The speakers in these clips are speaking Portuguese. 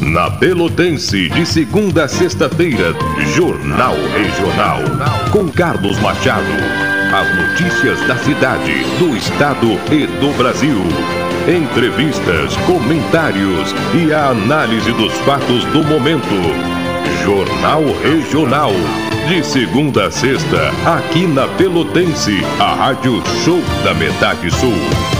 Na Pelotense, de segunda a sexta-feira, Jornal Regional. Com Carlos Machado. As notícias da cidade, do estado e do Brasil. Entrevistas, comentários e a análise dos fatos do momento. Jornal Regional. De segunda a sexta, aqui na Pelotense, a Rádio Show da Metade Sul.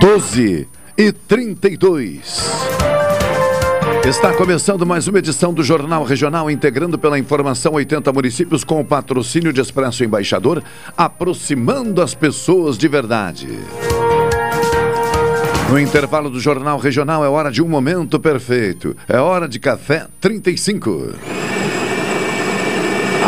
12 e 32. Está começando mais uma edição do Jornal Regional, integrando pela informação 80 municípios com o patrocínio de Expresso Embaixador, aproximando as pessoas de verdade. No intervalo do Jornal Regional é hora de um momento perfeito. É hora de café 35.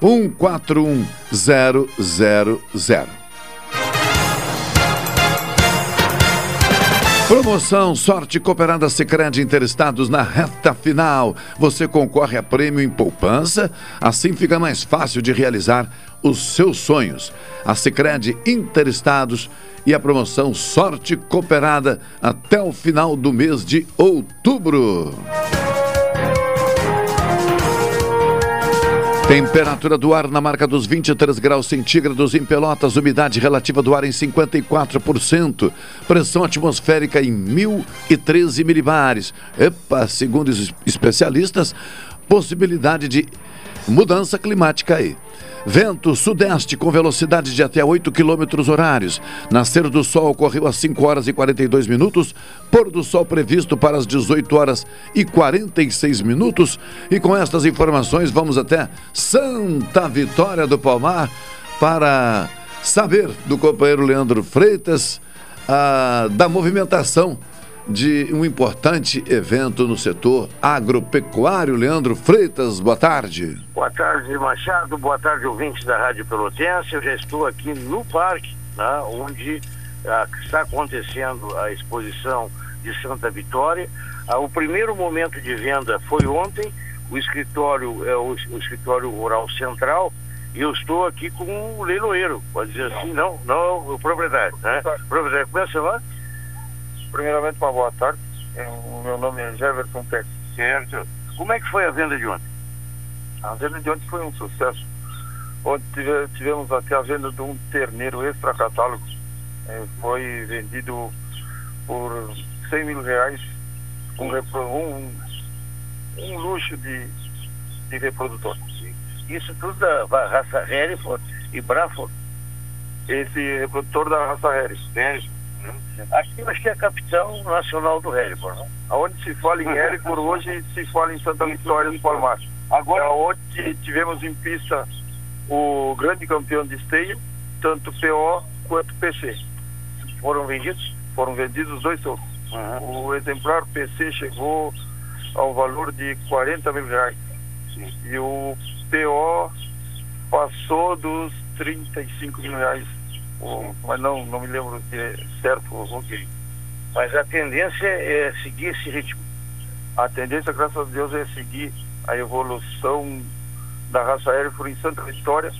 141 000. Promoção Sorte Cooperada Sicredi Interestados na reta final. Você concorre a prêmio em poupança, assim fica mais fácil de realizar os seus sonhos. A Sicredi Interestados e a promoção Sorte Cooperada até o final do mês de outubro. Temperatura do ar na marca dos 23 graus centígrados em Pelotas, umidade relativa do ar em 54%, pressão atmosférica em 1013 milibares. Epa, segundo os especialistas, possibilidade de mudança climática aí. Vento sudeste com velocidade de até 8 km horários. Nascer do sol ocorreu às 5 horas e 42 minutos. Pôr do sol previsto para as 18 horas e 46 minutos. E com estas informações vamos até Santa Vitória do Palmar para saber do companheiro Leandro Freitas ah, da movimentação de um importante evento no setor agropecuário. Leandro Freitas, boa tarde. Boa tarde, Machado. Boa tarde, ouvintes da Rádio Pelotense. Eu já estou aqui no parque, né, onde ah, está acontecendo a exposição de Santa Vitória. Ah, o primeiro momento de venda foi ontem. O escritório é o, o escritório rural central e eu estou aqui com o leiloeiro, pode dizer assim, não, não o proprietário, né? Proprietário, começa lá. Primeiramente, uma boa tarde. O meu nome é Jefferson Pérez. Certo. Como é que foi a venda de ontem? A venda de ontem foi um sucesso. Tive, tivemos até a venda de um terneiro extra catálogo. É, foi vendido por 100 mil reais. Um, um, um luxo de, de reprodutor. Isso tudo da raça Hereford e Braford? Esse reprodutor da raça Hereford. Aqui que é a capital nacional do Hereford, não? Aonde se fala em Hereford, hoje se fala em Santa Vitória do Palmar. Agora, É onde tivemos em pista o grande campeão de esteio, tanto PO quanto PC. foram vendidos? Foram vendidos os dois soltos. Uhum. O exemplar PC chegou ao valor de 40 mil reais. Sim. E o PO passou dos 35 mil reais. O- mas não, não me lembro de é certo. Ok. Mas a tendência é seguir esse ritmo. A tendência, graças a Deus, é seguir a evolução da raça Hereford em Santa Vitória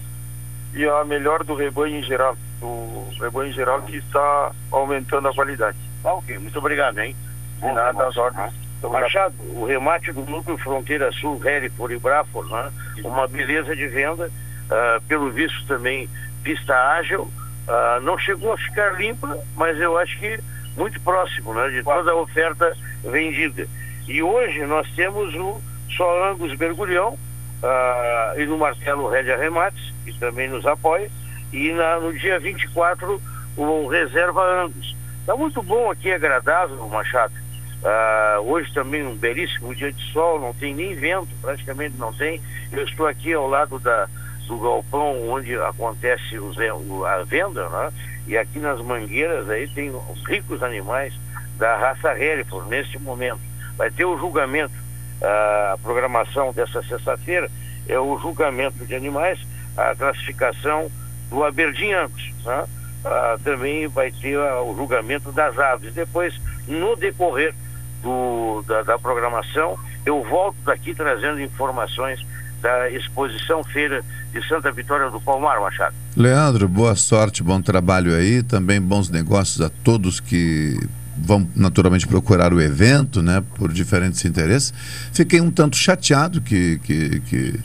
e a melhor do rebanho em geral. Do rebanho em geral que está aumentando a qualidade. Tá ok, muito obrigado, hein? De nada, às ordens. Obrigado. Machado, o remate do núcleo Fronteira Sul, Hereford e Braford, né? uma beleza de venda, ah, pelo visto também pista ágil, Ah, não chegou a ficar limpa, mas eu acho que muito próximo né, de toda a oferta vendida. E hoje nós temos o só Angus uh, e no Martelo Red Arremates, que também nos apoia, e na, no dia 24 o Reserva Angus. Está muito bom aqui, agradável, Machado. Uh, hoje também um belíssimo dia de sol, não tem nem vento, praticamente não tem. Eu estou aqui ao lado da, do galpão onde acontece a venda, né? e aqui nas mangueiras aí tem os ricos animais da raça Hereford neste momento. Vai ter o julgamento, a programação dessa sexta-feira é o julgamento de animais, a classificação do Aberdeen Angus. Né? Ah, também vai ter ah, o julgamento das aves. Depois, no decorrer do, da, da programação, eu volto daqui trazendo informações da exposição feira de Santa Vitória do Palmar, Machado. Leandro, boa sorte, bom trabalho aí, também bons negócios a todos que vão naturalmente procurar o evento, né, por diferentes interesses. Fiquei um tanto chateado que, que, que,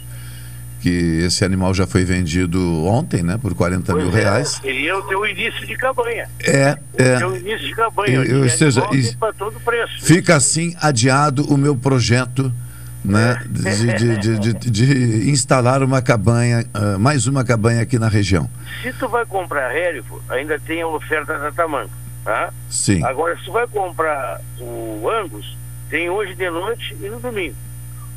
que esse animal já foi vendido ontem, né, por 40 pois mil é, reais. Seria o teu início de campanha. É, é. O teu início de campanha. Eu, eu, seja, todo preço. Fica assim adiado o meu projeto né, de, de, de, de, instalar uma cabanha, uh, mais uma cabanha aqui na região. Se tu vai comprar Hélifo, ainda tem a oferta da Tamanca, tá? Sim. Agora, se tu vai comprar o Angus, tem hoje de noite e no domingo.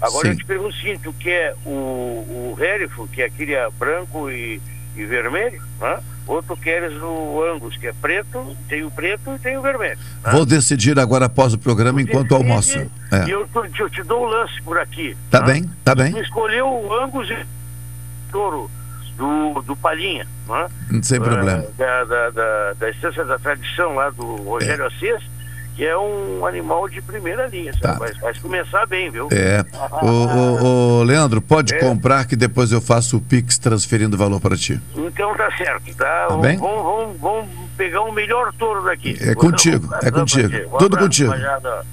Agora Sim. eu te pergunto o seguinte, tu quer o, o Hélifo, que é aquele branco e, e vermelho, né? Ou tu queres o Angus, que é preto, tem o preto e tem o vermelho. Né? Vou decidir agora após o programa, tu enquanto decide, almoço. É. E eu, eu, te dou o um lance por aqui. Tá né? bem, tá bem. Tu escolheu o Angus e o touro do, do Palhinha, né? Sem problema. Uh, da, da, da, da Estância da Tradição lá do Rogério é. Assis que é um animal de primeira linha. Tá. Vai, vai, começar bem, viu? É. o, o, o, Leandro, pode é. comprar que depois eu faço o Pix transferindo o valor para ti. Então tá certo, tá? tá bem? Vamos, vamos, vamos pegar o melhor touro daqui. É contigo, é contigo. Um Tudo abraço, contigo.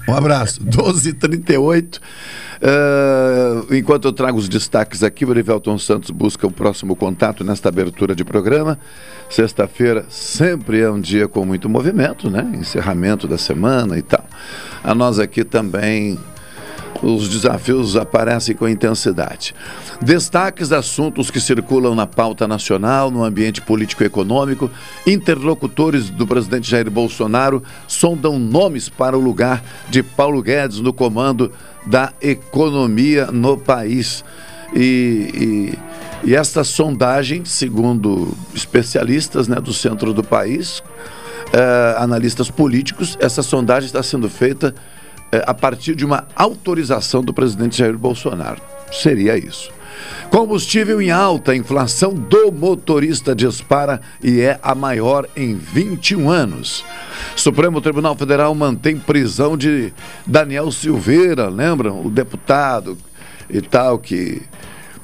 Um abraço. 12h38. Uh, enquanto eu trago os destaques aqui, o Erivelton Santos busca o próximo contato nesta abertura de programa. Sexta-feira sempre é um dia com muito movimento, né? Encerramento da semana e tal. A nós aqui também os desafios aparecem com intensidade. Destaques assuntos que circulam na pauta nacional, no ambiente político-econômico. Interlocutores do presidente Jair Bolsonaro sondam nomes para o lugar de Paulo Guedes no comando da economia no país. E, e, e esta sondagem, segundo especialistas né, do centro do país, eh, analistas políticos, essa sondagem está sendo feita a partir de uma autorização do presidente Jair Bolsonaro. Seria isso. Combustível em alta, inflação do motorista dispara e é a maior em 21 anos. Supremo Tribunal Federal mantém prisão de Daniel Silveira, lembram? O deputado e tal que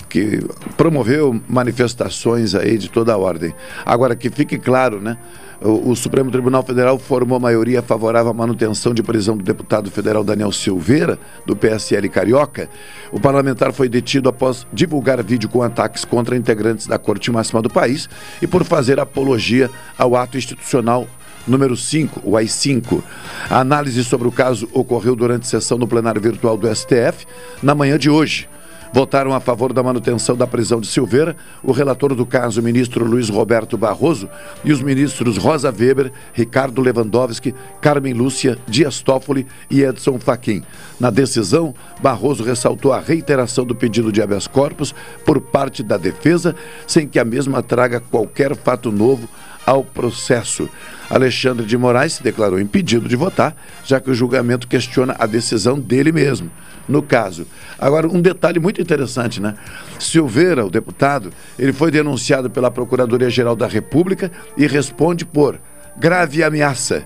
que promoveu manifestações aí de toda a ordem. Agora que fique claro, né? O, Supremo Tribunal Federal formou maioria favorável à manutenção de prisão do deputado federal Daniel Silveira, do PSL Carioca. O parlamentar foi detido após divulgar vídeo com ataques contra integrantes da Corte Máxima do país e por fazer apologia ao ato institucional número 5, o AI-5. A análise sobre o caso ocorreu durante sessão no plenário virtual do STF na manhã de hoje. Votaram a favor da manutenção da prisão de Silveira o relator do caso, o ministro Luiz Roberto Barroso, e os ministros Rosa Weber, Ricardo Lewandowski, Carmen Lúcia, Dias Toffoli e Edson Fachin. Na decisão, Barroso ressaltou a reiteração do pedido de habeas corpus por parte da defesa, sem que a mesma traga qualquer fato novo ao processo. Alexandre de Moraes se declarou impedido de votar, já que o julgamento questiona a decisão dele mesmo no caso. Agora, um detalhe muito interessante, né? Silveira, o deputado, ele foi denunciado pela Procuradoria-Geral da República e responde por grave ameaça,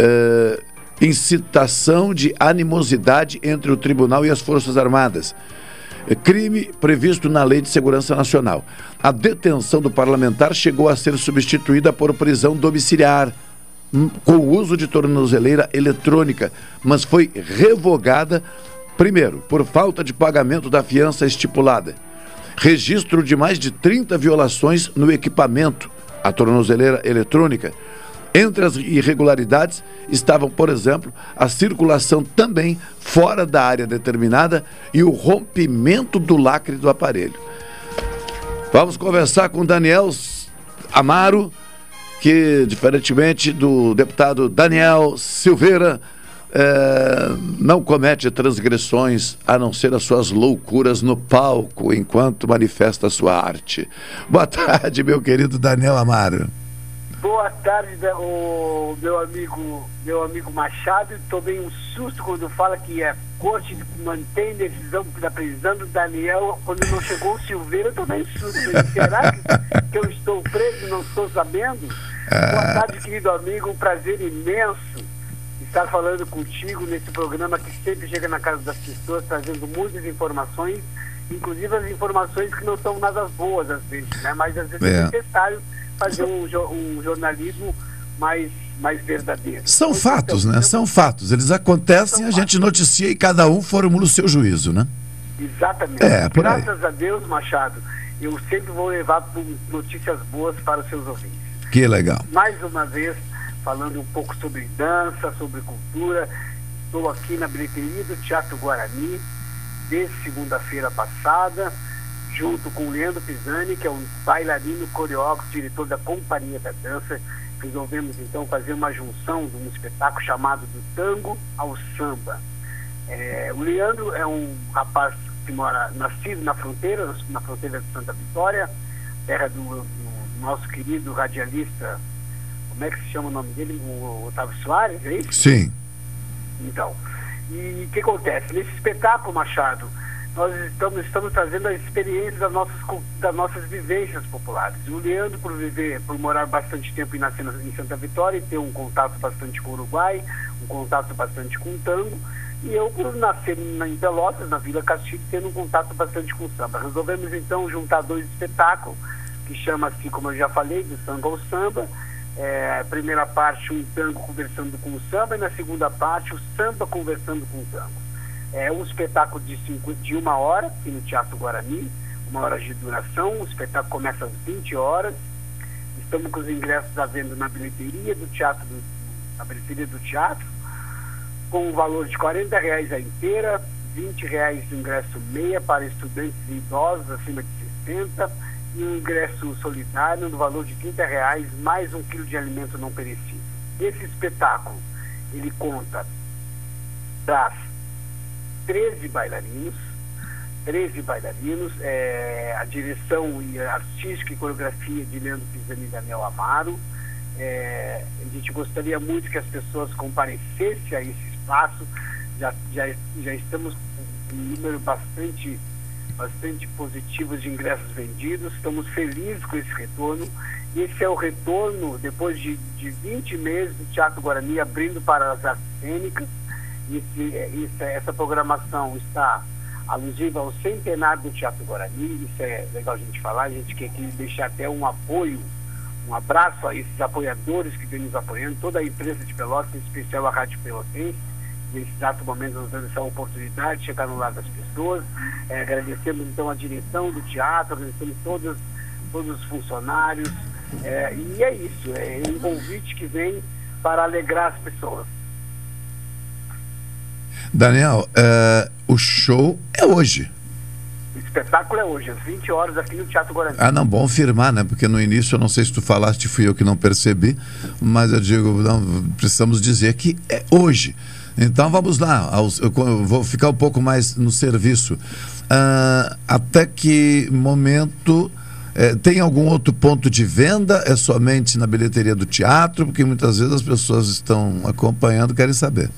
uh, incitação de animosidade entre o tribunal e as Forças Armadas. Crime previsto na Lei de Segurança Nacional. A detenção do parlamentar chegou a ser substituída por prisão domiciliar hum, com o uso de tornozeleira eletrônica, mas foi revogada Primeiro, por falta de pagamento da fiança estipulada. Registro de mais de 30 violações no equipamento, a tornozeleira eletrônica. Entre as irregularidades estavam, por exemplo, a circulação também fora da área determinada e o rompimento do lacre do aparelho. Vamos conversar com Daniel Amaro, que, diferentemente do deputado Daniel Silveira, é, não comete transgressões a não ser as suas loucuras no palco enquanto manifesta a sua arte. Boa tarde, meu querido Daniel Amaro. Boa tarde, o meu amigo, meu amigo Machado. Tomei um susto quando fala que a corte mantém decisão da prisão do Daniel. Quando não chegou o Silveira, eu tomei um susto. Será que, que eu estou preso e não estou sabendo? Boa tarde, querido amigo. Um prazer imenso estar falando contigo nesse programa que sempre chega na casa das pessoas, trazendo muitas informações, inclusive as informações que não são nada boas às vezes, né? Mas às vezes é, é necessário fazer um, um jornalismo mais mais verdadeiro. São então, fatos, né? São fatos. Eles acontecem, a fatos. gente noticia e cada um formula o seu juízo, né? Exatamente. É, Graças a Deus, Machado, eu sempre vou levar notícias boas para os seus ouvintes. Que legal. Mais uma vez, falando um pouco sobre dança, sobre cultura. Estou aqui na bilheteria do Teatro Guarani, desde segunda-feira passada, junto com o Leandro Pisani, que é um bailarino, coreógrafo, diretor da Companhia da Dança. Resolvemos então fazer uma junção de um espetáculo chamado do tango ao samba. É, o Leandro é um rapaz que mora, nascido na fronteira, na fronteira de Santa Vitória, terra do, do nosso querido radialista como é que se chama o nome dele? O Otávio Soares, é isso? Sim. Então, e o que acontece? Nesse espetáculo, Machado, nós estamos, estamos trazendo a experiência das nossas, das nossas vivências populares. O Leandro, por viver, por morar bastante tempo e nascer em Santa Vitória e ter um contato bastante com o Uruguai, um contato bastante com o tango, e eu, por nascer em Pelotas, na Vila Castilho, tendo um contato bastante com o samba. Resolvemos, então, juntar dois espetáculos, que chama-se, como eu já falei, do samba ao samba, é, primeira parte um tango conversando com o samba e na segunda parte o samba conversando com o tango. É um espetáculo de, cinco, de uma hora aqui no Teatro Guarani, uma hora de duração, o espetáculo começa às 20 horas. Estamos com os ingressos à venda na bilheteria do teatro, do, na bilheteria do teatro, com um valor de 40 reais a inteira, 20 reais o ingresso meia para estudantes e idosos acima de 60 e um ingresso solidário no valor de 30 reais, mais um quilo de alimento não perecível. Esse espetáculo, ele conta das 13 bailarinos, 13 bailarinos, é, a direção artística e coreografia de Leandro Pisani e Daniel Amaro. É, a gente gostaria muito que as pessoas comparecessem a esse espaço. Já, já, já estamos com um número bastante bastante positivos de ingressos vendidos. Estamos felizes com esse retorno. Esse é o retorno, depois de, de 20 meses, do Teatro Guarani abrindo para as artes cênicas. Esse, esse, essa programação está alusiva ao centenário do Teatro Guarani. Isso é legal a gente falar. A gente quer aqui deixar até um apoio, um abraço a esses apoiadores que vêm nos apoiando, toda a empresa de Pelotas, em especial a Rádio Pelotense nesse exato momento nos dando essa oportunidade de chegar no lado das pessoas. É, agradecemos então a direção do teatro, agradecemos todos, todos os funcionários. É, e é isso, é um convite que vem para alegrar as pessoas. Daniel, uh, o show é hoje. O espetáculo é hoje, às 20 horas, aqui no Teatro Guarani. Ah, não, bom firmar, né? Porque no início, eu não sei se tu falaste, fui eu que não percebi, mas eu digo, não, precisamos dizer que é hoje. Então vamos lá, eu vou ficar um pouco mais no serviço. Uh, até que momento é, tem algum outro ponto de venda? É somente na bilheteria do teatro? Porque muitas vezes as pessoas estão acompanhando querem saber.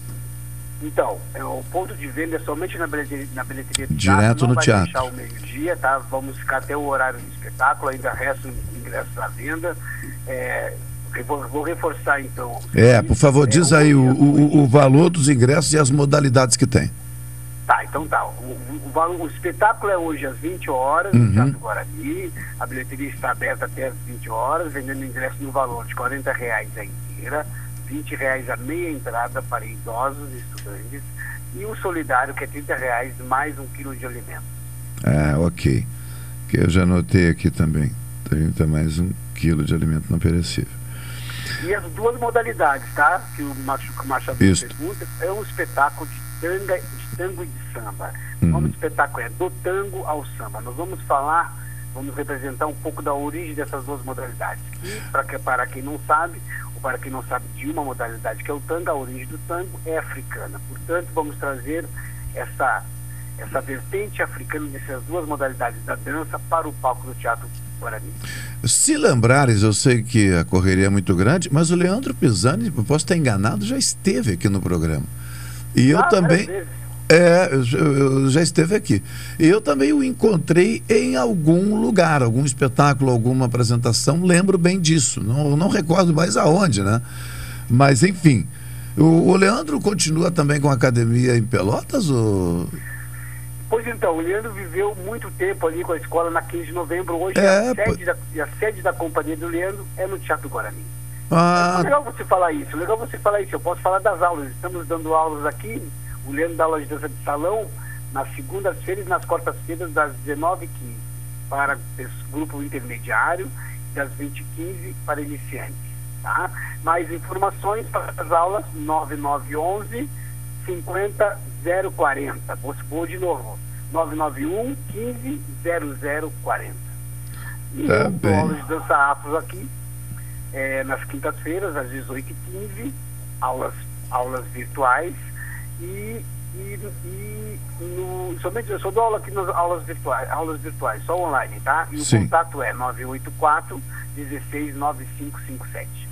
Então, é, o ponto de venda é somente na bilheteria, na bilheteria do Direto teatro. Não no vai teatro. o meio-dia, tá? Vamos ficar até o horário do espetáculo, ainda restam ingressos à venda. É, Vou, vou, reforçar então. É, por favor, diz aí o, o, o, valor dos ingressos e as modalidades que tem. Tá, então tá. O, o, o espetáculo é hoje às 20 horas, uhum. no Teatro Guarani. A bilheteria está aberta até às 20 horas, vendendo ingresso no valor de 40 reais a inteira, 20 reais a meia entrada para idosos e estudantes, e o solidário, que é 30 reais mais um quilo de alimento. Ah, ok. Que eu já anotei aqui também. 30 mais um quilo de alimento não perecível. E as duas modalidades, tá? Que o Machado pergunta, é um espetáculo de, tanga, de tango e de samba. Uhum. O nome do espetáculo é Do Tango ao Samba. Nós vamos falar, vamos representar um pouco da origem dessas duas modalidades. E, pra que, para quem não sabe, para quem não sabe de uma modalidade que é o tango, a origem do tango é africana. Portanto, vamos trazer essa, essa vertente africana dessas duas modalidades da dança para o palco do Teatro Guarani. Se lembrares, eu sei que a correria é muito grande, mas o Leandro Pisani, posso estar enganado, já esteve aqui no programa. E eu ah, também. É, eu, já esteve aqui. E eu também o encontrei em algum lugar, algum espetáculo, alguma apresentação. Lembro bem disso. Não, não recordo mais aonde, né? Mas, enfim. O, o Leandro continua também com a academia em Pelotas? Ou... Pois então, o Leandro viveu muito tempo ali com a escola na 15 de novembro. Hoje é, a, sede da, a sede da companhia do Leandro é no Teatro Guarani. Ah. É legal você falar isso, legal você falar isso. Eu posso falar das aulas. Estamos dando aulas aqui. O Leandro dá aula de dança de salão nas segundas-feiras e nas quartas-feiras, das 19h15 para grupo intermediário e das 20h15 para iniciantes. Tá? Mais informações para as aulas 9911 50 0040. Vou, vou de novo. 991 15 0040. E tá eu dou aula de dança afro aqui é, nas quintas-feiras, às 18h15, aulas, aulas virtuais e, e, e no, somente eu só dou aula aqui nas aulas virtuais, aulas virtuais, só online, tá? E o Sim. contato é 984 169557.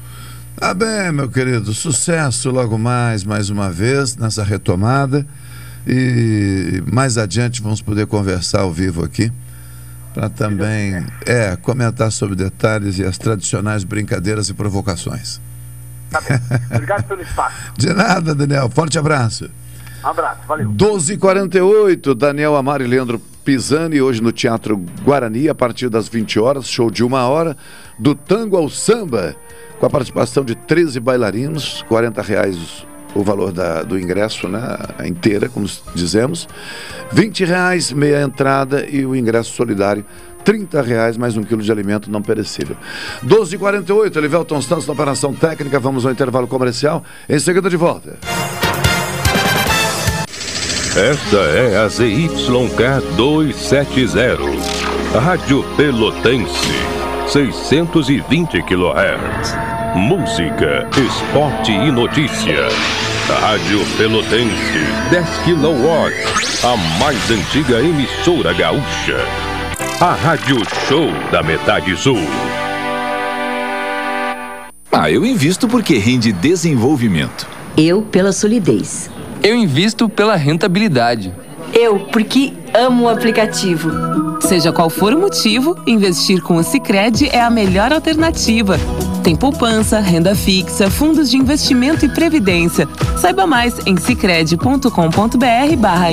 Tá bem, meu querido. Sucesso logo mais, mais uma vez, nessa retomada. E mais adiante vamos poder conversar ao vivo aqui para também é, comentar sobre detalhes e as tradicionais brincadeiras e provocações. Tá bem. Obrigado pelo espaço. De nada, Daniel. Forte abraço. Um abraço, valeu. 12h48, Daniel Amar e Leandro Pisani, hoje no Teatro Guarani, a partir das 20 horas, show de uma hora, do tango ao samba com a participação de 13 bailarinos, 40 reais o valor da, do ingresso, né, inteira, como dizemos, 20 reais meia entrada e o ingresso solidário 30 reais mais um quilo de alimento não perecível. 12h48, Elivelton Santos na operação técnica, vamos ao intervalo comercial, em seguida de volta. Esta é a ZYK 270, Rádio Pelotense, 620 kHz. Música, esporte e notícia. Rádio Pelotense, 10 kW. A mais antiga emissora gaúcha. A Rádio Show da Metade Sul. Ah, eu invisto porque rende desenvolvimento. Eu pela solidez. Eu invisto pela rentabilidade. Eu porque amo o aplicativo. Seja qual for o motivo, investir com o Sicredi é a melhor alternativa. Tem poupança, renda fixa, fundos de investimento e previdência. Saiba mais em sicredi.com.br/barra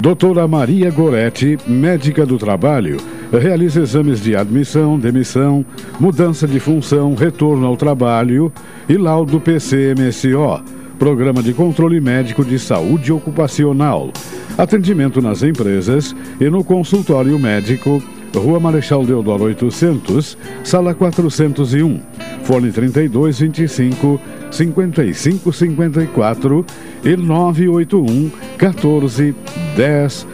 Doutora Maria Goretti, médica do trabalho, realiza exames de admissão, demissão, mudança de função, retorno ao trabalho e laudo PCMSO, Programa de Controle Médico de Saúde Ocupacional. Atendimento nas empresas e no consultório médico Rua Marechal Deodoro 800, Sala 401, Fone 3225 5554 e 981 14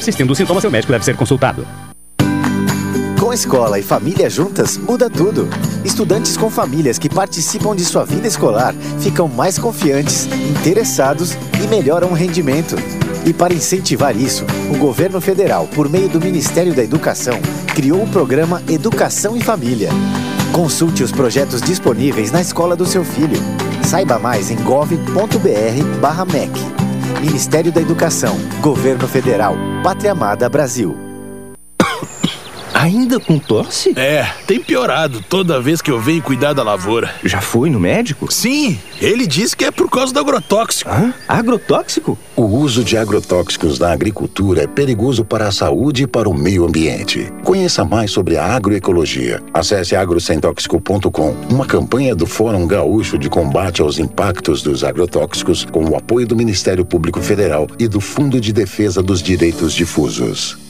Persistindo os sintomas, seu médico deve ser consultado. Com escola e família juntas, muda tudo. Estudantes com famílias que participam de sua vida escolar ficam mais confiantes, interessados e melhoram o rendimento. E para incentivar isso, o governo federal, por meio do Ministério da Educação, criou o programa Educação e Família. Consulte os projetos disponíveis na escola do seu filho. Saiba mais em gov.br/mec. Ministério da Educação, Governo Federal, Pátria Amada Brasil. Ainda com tosse? É, tem piorado toda vez que eu venho cuidar da lavoura. Já foi no médico? Sim, ele disse que é por causa do agrotóxico. Hã? Agrotóxico? O uso de agrotóxicos na agricultura é perigoso para a saúde e para o meio ambiente. Conheça mais sobre a agroecologia. Acesse agrosemtóxico.com, uma campanha do Fórum Gaúcho de Combate aos Impactos dos Agrotóxicos, com o apoio do Ministério Público Federal e do Fundo de Defesa dos Direitos Difusos.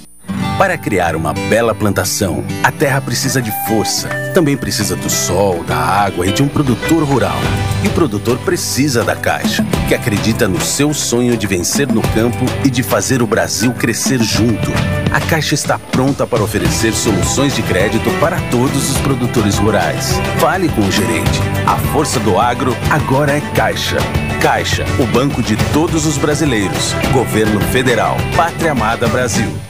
Para criar uma bela plantação, a terra precisa de força. Também precisa do sol, da água e de um produtor rural. E o produtor precisa da Caixa, que acredita no seu sonho de vencer no campo e de fazer o Brasil crescer junto. A Caixa está pronta para oferecer soluções de crédito para todos os produtores rurais. Fale com o gerente. A força do agro agora é Caixa. Caixa, o banco de todos os brasileiros. Governo Federal. Pátria Amada Brasil.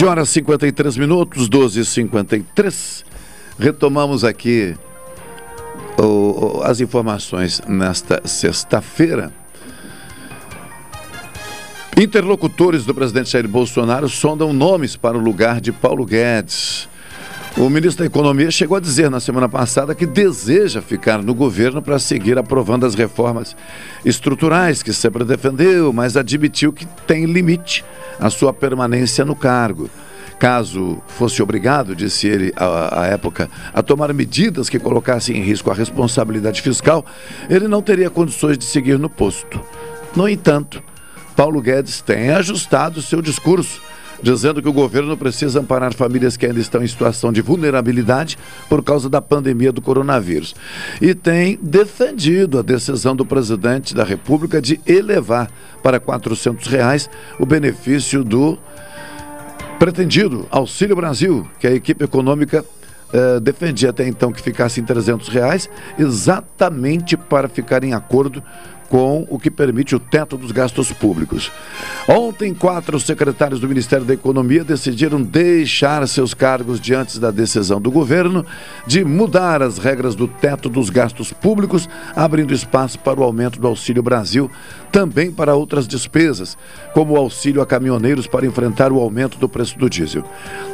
Doze horas e 53 minutos, 12 e 53 Retomamos aqui o, o, as informações nesta sexta-feira. Interlocutores do presidente Jair Bolsonaro sondam nomes para o lugar de Paulo Guedes. O ministro da Economia chegou a dizer na semana passada que deseja ficar no governo para seguir aprovando as reformas estruturais que sempre defendeu, mas admitiu que tem limite a sua permanência no cargo. Caso fosse obrigado, disse ele à, à época, a tomar medidas que colocassem em risco a responsabilidade fiscal, ele não teria condições de seguir no posto. No entanto, Paulo Guedes tem ajustado seu discurso dizendo que o governo precisa amparar famílias que ainda estão em situação de vulnerabilidade por causa da pandemia do coronavírus. E tem defendido a decisão do presidente da República de elevar para 400 reais o benefício do pretendido Auxílio Brasil, que a equipe econômica eh, defendia até então que ficasse em 300 reais, exatamente para ficar em acordo com o que permite o teto dos gastos públicos. Ontem, quatro secretários do Ministério da Economia decidiram deixar seus cargos diante da decisão do governo de mudar as regras do teto dos gastos públicos, abrindo espaço para o aumento do Auxílio Brasil, também para outras despesas, como o auxílio a caminhoneiros para enfrentar o aumento do preço do diesel.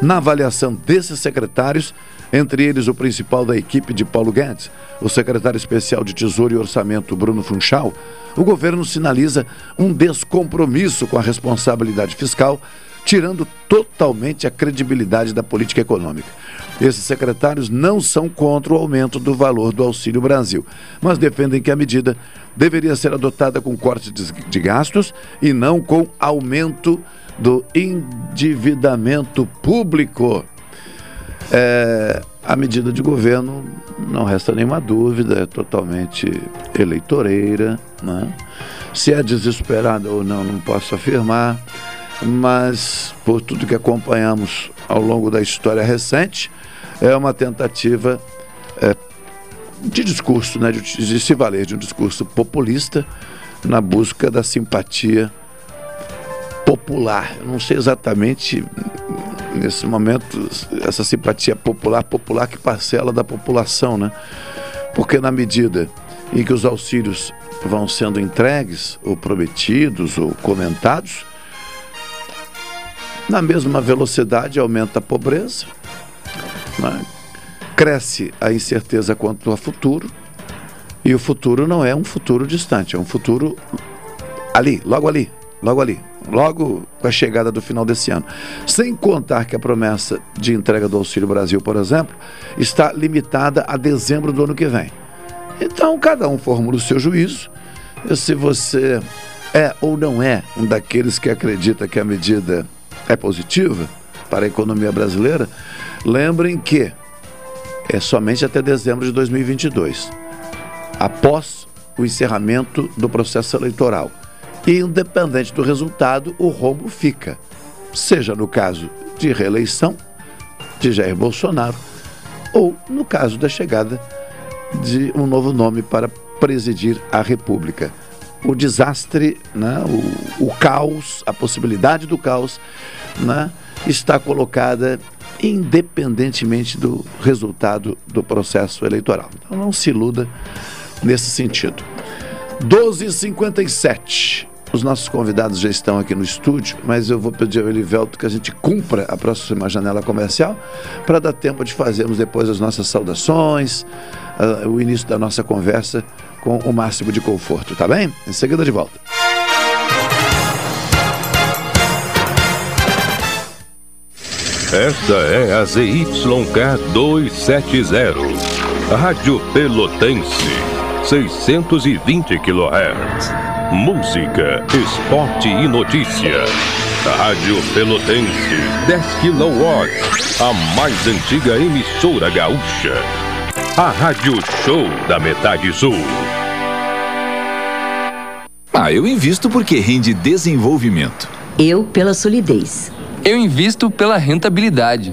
Na avaliação desses secretários, entre eles o principal da equipe de Paulo Guedes, o secretário especial de Tesouro e Orçamento Bruno Funchal, o governo sinaliza um descompromisso com a responsabilidade fiscal, tirando totalmente a credibilidade da política econômica. Esses secretários não são contra o aumento do valor do Auxílio Brasil, mas defendem que a medida deveria ser adotada com corte de gastos e não com aumento do endividamento público. É, a medida de governo, não resta nenhuma dúvida, é totalmente eleitoreira. Né? Se é desesperada ou não, não posso afirmar. mas por tudo que acompanhamos ao longo da história recente, é uma tentativa é, de discurso, né, de, de se valer de um discurso populista na busca da simpatia popular. Eu não sei exatamente nesse momento essa simpatia popular, popular que parcela da população, né? Porque na medida em que os auxílios vão sendo entregues, ou prometidos, ou comentados, na mesma velocidade aumenta a pobreza, né? cresce a incerteza quanto ao futuro, e o futuro não é um futuro distante, é um futuro ali, logo ali, logo ali, logo com a chegada do final desse ano. Sem contar que a promessa de entrega do Auxílio Brasil, por exemplo, está limitada a dezembro do ano que vem. Então, cada um formula o seu juízo. Se você é ou não é um daqueles que acredita que a medida é positiva para a economia brasileira, lembrem que é somente até dezembro de 2022, após o encerramento do processo eleitoral. E, independente do resultado, o rombo fica, seja no caso de reeleição de Jair Bolsonaro ou no caso da chegada de um novo nome para presidir a República. O desastre, né, o, o caos, a possibilidade do caos, né, está colocada independentemente do resultado do processo eleitoral. Então não se iluda nesse sentido. 12h57. Os nossos convidados já estão aqui no estúdio, mas eu vou pedir ao Elivelto que a gente cumpra a próxima janela comercial para dar tempo de fazermos depois as nossas saudações, uh, o início da nossa conversa com o máximo de conforto, tá bem? Em seguida de volta. Esta é a ZYK 270, Rádio Pelotense, 620 kHz. Música, esporte e notícia. Rádio Pelotense, 10 kW, a mais antiga emissora gaúcha. A Rádio Show da Metade Sul. Ah, eu invisto porque rende desenvolvimento. Eu pela solidez. Eu invisto pela rentabilidade.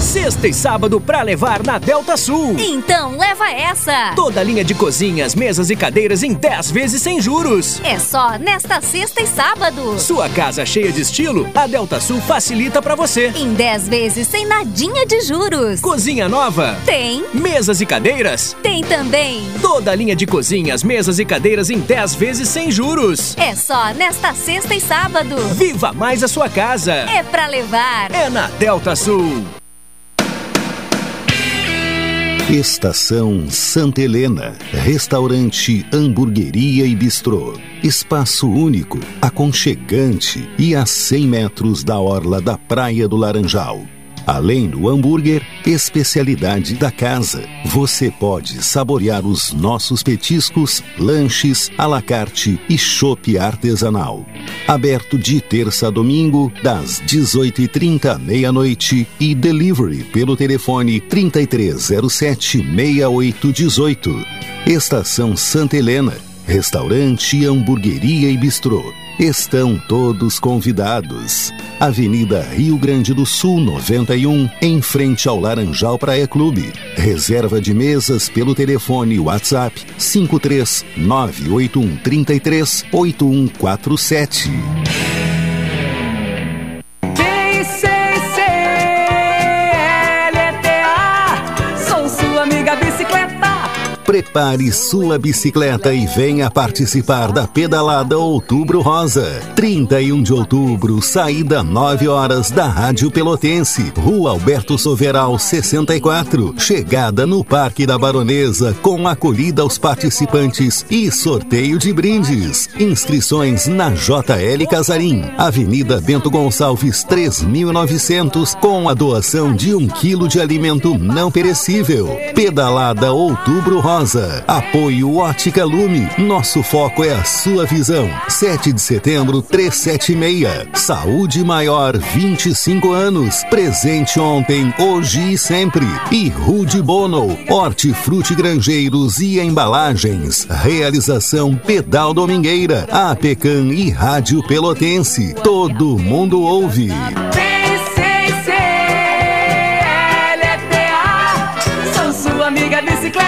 Sexta e sábado pra levar na Delta Sul. Então leva essa! Toda a linha de cozinhas, mesas e cadeiras em 10 vezes sem juros. É só nesta sexta e sábado. Sua casa cheia de estilo, a Delta Sul facilita para você. Em 10 vezes sem nadinha de juros. Cozinha nova? Tem. Mesas e cadeiras? Tem também. Toda linha de cozinhas, mesas e cadeiras em 10 vezes sem juros. É só nesta sexta e sábado. Viva mais a sua casa. É pra levar. É na Delta Sul. Estação Santa Helena, restaurante, hamburgueria e bistrô. Espaço único, aconchegante e a 100 metros da orla da Praia do Laranjal. Além do hambúrguer, especialidade da casa. Você pode saborear os nossos petiscos, lanches, à la carte e chopp artesanal. Aberto de terça a domingo, das 18h30 à meia-noite e delivery pelo telefone 3307 6818. Estação Santa Helena, restaurante, hamburgueria e bistrô. Estão todos convidados. Avenida Rio Grande do Sul 91, em frente ao Laranjal Praia Clube. Reserva de mesas pelo telefone WhatsApp 53981338147. Prepare sua bicicleta e venha participar da pedalada Outubro Rosa. 31 de outubro, saída 9 horas da Rádio Pelotense, Rua Alberto Soveral 64. Chegada no Parque da Baronesa com acolhida aos participantes e sorteio de brindes. Inscrições na JL Casarim, Avenida Bento Gonçalves 3900, com a doação de um quilo de alimento não perecível. Pedalada Outubro Rosa. Apoio Ótica Lume. Nosso foco é a sua visão. 7 de setembro, 376. Saúde Maior, 25 anos. Presente ontem, hoje e sempre. E Rude Bono. Hortifruti Grangeiros e Embalagens. Realização Pedal Domingueira. Apecan e Rádio Pelotense. Todo mundo ouve. Sou sua amiga bicicleta.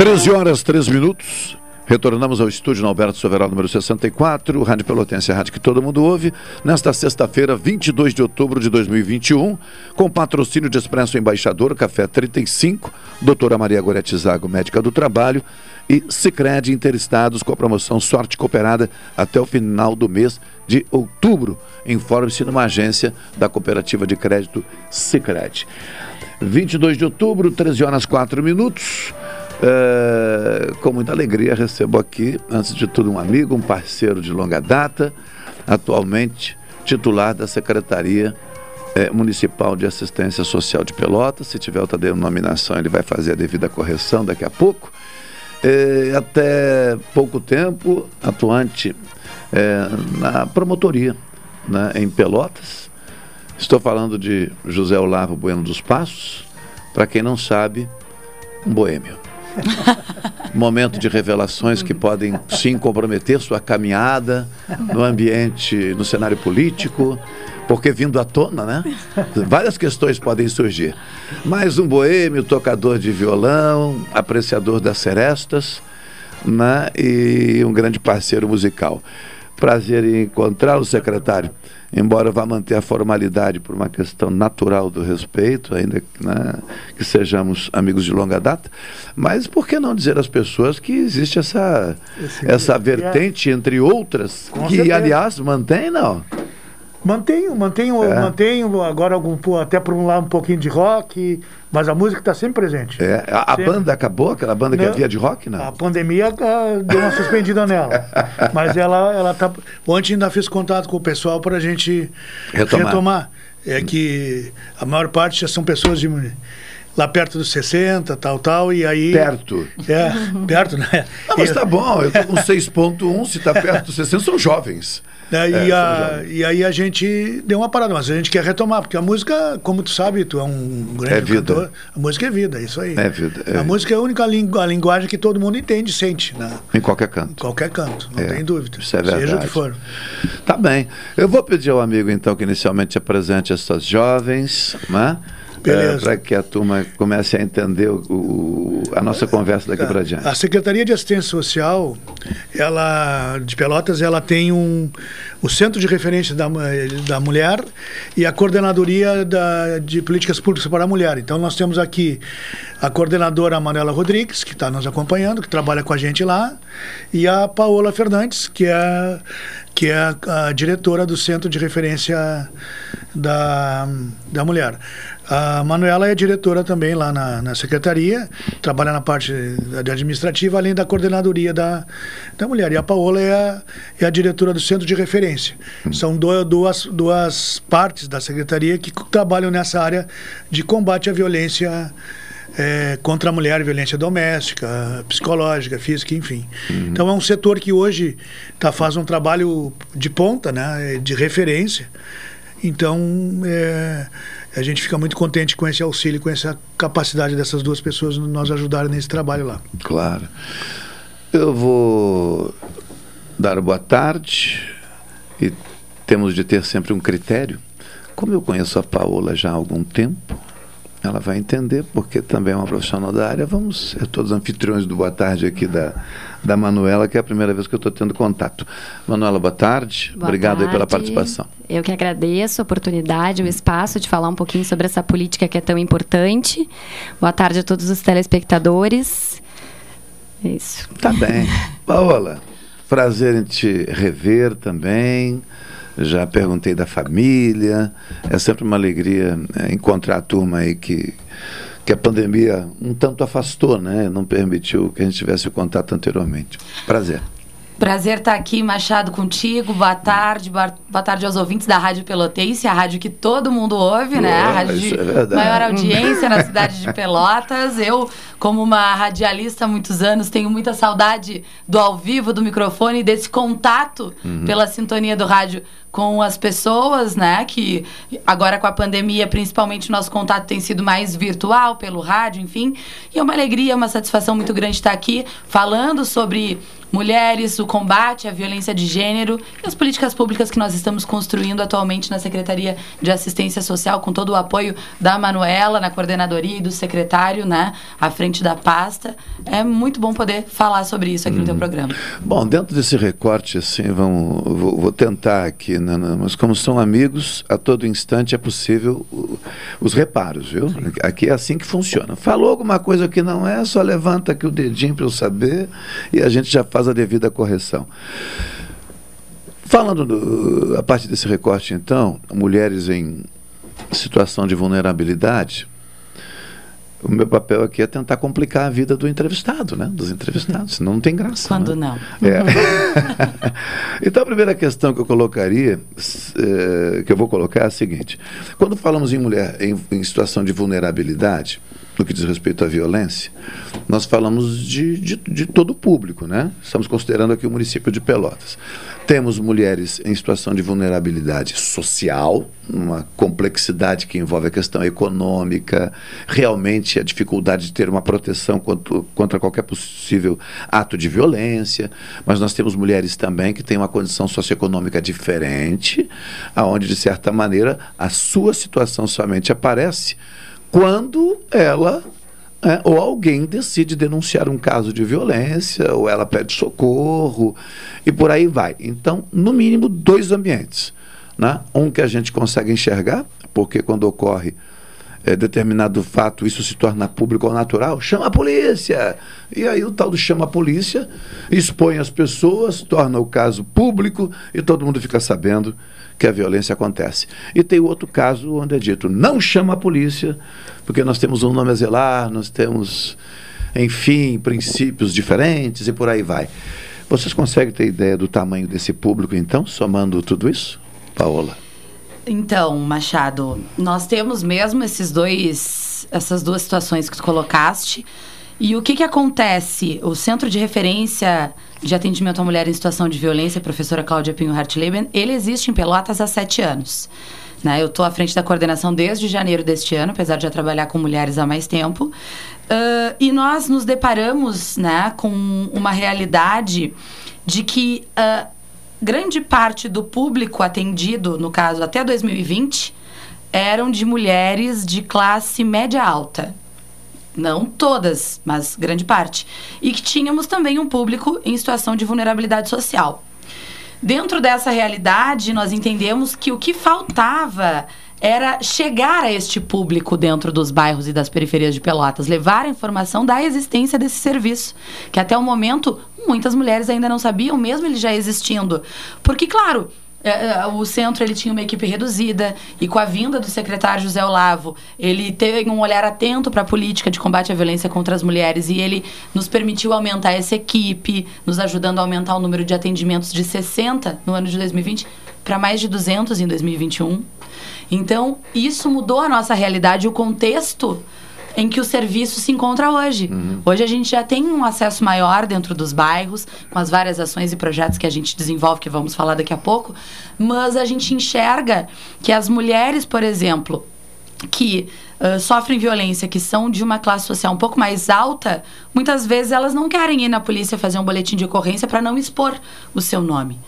Treze horas, três minutos. Retornamos ao estúdio no Alberto Soveral, número 64, Rádio Pelotense, a rádio que todo mundo ouve, nesta sexta-feira, 22 de outubro de 2021, com patrocínio de Expresso Embaixador, Café 35, doutora Maria Gorete Zago, médica do trabalho, e Cicred Interestados com a promoção Sorte Cooperada até o final do mês de outubro. Informe-se numa agência da Cooperativa de Crédito Cicred. 22 de outubro, 13 horas 4 minutos. É, com muita alegria recebo aqui, antes de tudo, um amigo, um parceiro de longa data, atualmente titular da Secretaria é, Municipal de Assistência Social de Pelotas. Se tiver outra denominação, ele vai fazer a devida correção daqui a pouco. É, até pouco tempo, atuante na promotoria né, em Pelotas. Estou falando de José Olavo Bueno dos Passos, para quem não sabe, um boêmio. Momento de revelações que podem sim comprometer sua caminhada no ambiente, no cenário político, porque vindo à tona, né? Várias questões podem surgir. Mais um boêmio, tocador de violão, apreciador das serestas, né? E um grande parceiro musical. Prazer em encontrá-lo, secretário. Embora vá manter a formalidade por uma questão natural do respeito, ainda né, que sejamos amigos de longa data, mas por que não dizer às pessoas que existe essa, essa vertente, entre outras, Com que, certeza. aliás, mantém, não? Mantenho, mantenho, É. mantenho agora algum, até por um lado um pouquinho de rock, mas a música está sempre presente. É, a, a Sempre. banda acabou, aquela banda que Não. havia de rock, não? A pandemia ah, deu uma suspendida nela. Mas ela, ela tá. Ontem ainda fiz contato com o pessoal para a gente Retomar. É que a maior parte já são pessoas de lá perto dos 60, tal, tal, e aí. Perto. É, perto, né? Não, mas tá bom, eu tô com 6.1, se tá perto dos 60, são jovens. Né, É, e, a- e aí a gente deu uma parada, mas a gente quer retomar, porque a música, como tu sabe, tu é um grande É vida. cantor, a música é vida, é isso aí. É vida, é. A música é a única lingu- a linguagem que todo mundo entende sente, né? Em qualquer canto. Qualquer canto, não É, tem dúvida. isso é Seja o verdade. que for. Tá bem. Eu vou pedir ao amigo, então, que inicialmente apresente essas jovens, né? Beleza. Para que a turma comece a entender o- o- a nossa conversa daqui para diante. A Secretaria de Assistência Social, ela de Pelotas, ela tem um o Centro de Referência da, da Mulher e a Coordenadoria da, de Políticas Públicas para a Mulher. Então nós temos aqui a coordenadora Manuela Rodrigues, que está nos acompanhando, que trabalha com a gente lá, e a Paola Fernandes, que é que é a, a diretora do Centro de Referência da, da Mulher. A Manuela é diretora também lá na, na secretaria, trabalha na parte de administrativa, além da coordenadoria da, da mulher. E a Paola é a, é a diretora do centro de referência. São do- duas, duas partes da secretaria que trabalham nessa área de combate à violência eh, contra a mulher, violência doméstica, psicológica, física, enfim. Então é um setor que hoje tá, faz um trabalho de ponta, né, de referência. Então, é, a gente fica muito contente com esse auxílio, com essa capacidade dessas duas pessoas nos ajudarem nesse trabalho lá. Claro. Eu vou dar boa tarde e temos de ter sempre um critério. Como eu conheço a Paola já há algum tempo, ela vai entender, porque também é uma profissional da área. Vamos ser todos anfitriões do boa tarde aqui da, da Manuela, que é a primeira vez que eu estou tendo contato. Manuela, boa tarde. Boa Obrigado aí pela tarde. participação. Eu que agradeço a oportunidade, o espaço de falar um pouquinho sobre essa política que é tão importante. Boa tarde a todos os telespectadores. É Isso. Tá bem. Paola, prazer em te rever também. Já perguntei da família. É sempre uma alegria né, encontrar a turma aí que, que a pandemia um tanto afastou, né? Não permitiu que a gente tivesse o contato anteriormente. Prazer. Prazer estar aqui, Machado, contigo. Boa tarde, boa tarde aos ouvintes da Rádio Pelotense, a rádio que todo mundo ouve, né? A rádio de é maior audiência na cidade de Pelotas. Eu, como uma radialista há muitos anos, tenho muita saudade do ao vivo, do microfone, desse contato Uhum. pela sintonia do rádio com as pessoas, né? Que agora com a pandemia, principalmente, o nosso contato tem sido mais virtual, pelo rádio, enfim. E é uma alegria, uma satisfação muito grande estar aqui falando sobre mulheres, o combate à violência de gênero e as políticas públicas que nós estamos construindo atualmente na Secretaria de Assistência Social, com todo o apoio da Manuela na coordenadoria e do secretário, né, à frente da pasta. É muito bom poder falar sobre isso aqui no teu programa. Bom, dentro desse recorte, assim, vamos, vou, vou tentar aqui, né, né, mas como são amigos, a todo instante é possível os reparos, viu? Aqui é assim que funciona. Falou alguma coisa que não é, só levanta aqui o dedinho para eu saber e a gente já faz a devida correção. Falando do- a partir desse recorte, então, mulheres em situação de vulnerabilidade, o meu papel aqui é tentar complicar a vida do entrevistado, né? Dos entrevistados, senão não tem graça. Quando né? não. É. então, a primeira questão que eu colocaria, eh, que eu vou colocar é a seguinte: quando falamos em mulher em, em situação de vulnerabilidade, no que diz respeito à violência, nós falamos de, de, de todo o público, né? Estamos considerando aqui o município de Pelotas. Temos mulheres em situação de vulnerabilidade social, uma complexidade que envolve a questão econômica, realmente a dificuldade de ter uma proteção contra, contra qualquer possível ato de violência, mas nós temos mulheres também que têm uma condição socioeconômica diferente, aonde de certa maneira a sua situação somente aparece quando ela é, ou alguém decide denunciar um caso de violência, ou ela pede socorro, e por aí vai. Então, no mínimo, dois ambientes. Né? Um que a gente consegue enxergar, porque quando ocorre é, determinado fato, isso se torna público ou natural, chama a polícia. E aí o tal do chama a polícia expõe as pessoas, torna o caso público e todo mundo fica sabendo que a violência acontece. E tem outro caso onde é dito, não chama a polícia, porque nós temos um nome a zelar, nós temos, enfim, princípios diferentes e por aí vai. Vocês conseguem ter ideia do tamanho desse público, então, somando tudo isso? Paola. Então, Machado, nós temos mesmo esses dois, essas duas situações que tu colocaste. E o que, que acontece? O Centro de Referência de Atendimento à Mulher em Situação de Violência, professora Cláudia Pinho Hartleben, ele existe em Pelotas há sete anos. Né? Eu estou à frente da coordenação desde janeiro deste ano, apesar de já trabalhar com mulheres há mais tempo. Ah, e nós nos deparamos né, com uma realidade de que ah, grande parte do público atendido, no caso até 2020, eram de mulheres de classe média alta. Não todas, mas grande parte. E que tínhamos também um público em situação de vulnerabilidade social. Dentro dessa realidade, nós entendemos que o que faltava era chegar a este público dentro dos bairros e das periferias de Pelotas, levar a informação da existência desse serviço, que até o momento muitas mulheres ainda não sabiam, mesmo ele já existindo. Porque, claro, o centro ele tinha uma equipe reduzida e com a vinda do secretário José Olavo ele teve um olhar atento para a política de combate à violência contra as mulheres e ele nos permitiu aumentar essa equipe, nos ajudando a aumentar o número de atendimentos de 60 no ano de 2020 para mais de 200 em 2021. Então, isso mudou a nossa realidade, o contexto em que o serviço se encontra hoje. Uhum. Hoje a gente já tem um acesso maior dentro dos bairros, com as várias ações e projetos que a gente desenvolve, que vamos falar daqui a pouco, mas a gente enxerga que as mulheres, por exemplo, que uh, sofrem violência, que são de uma classe social um pouco mais alta, muitas vezes elas não querem ir na polícia fazer um boletim de ocorrência para não expor o seu nome.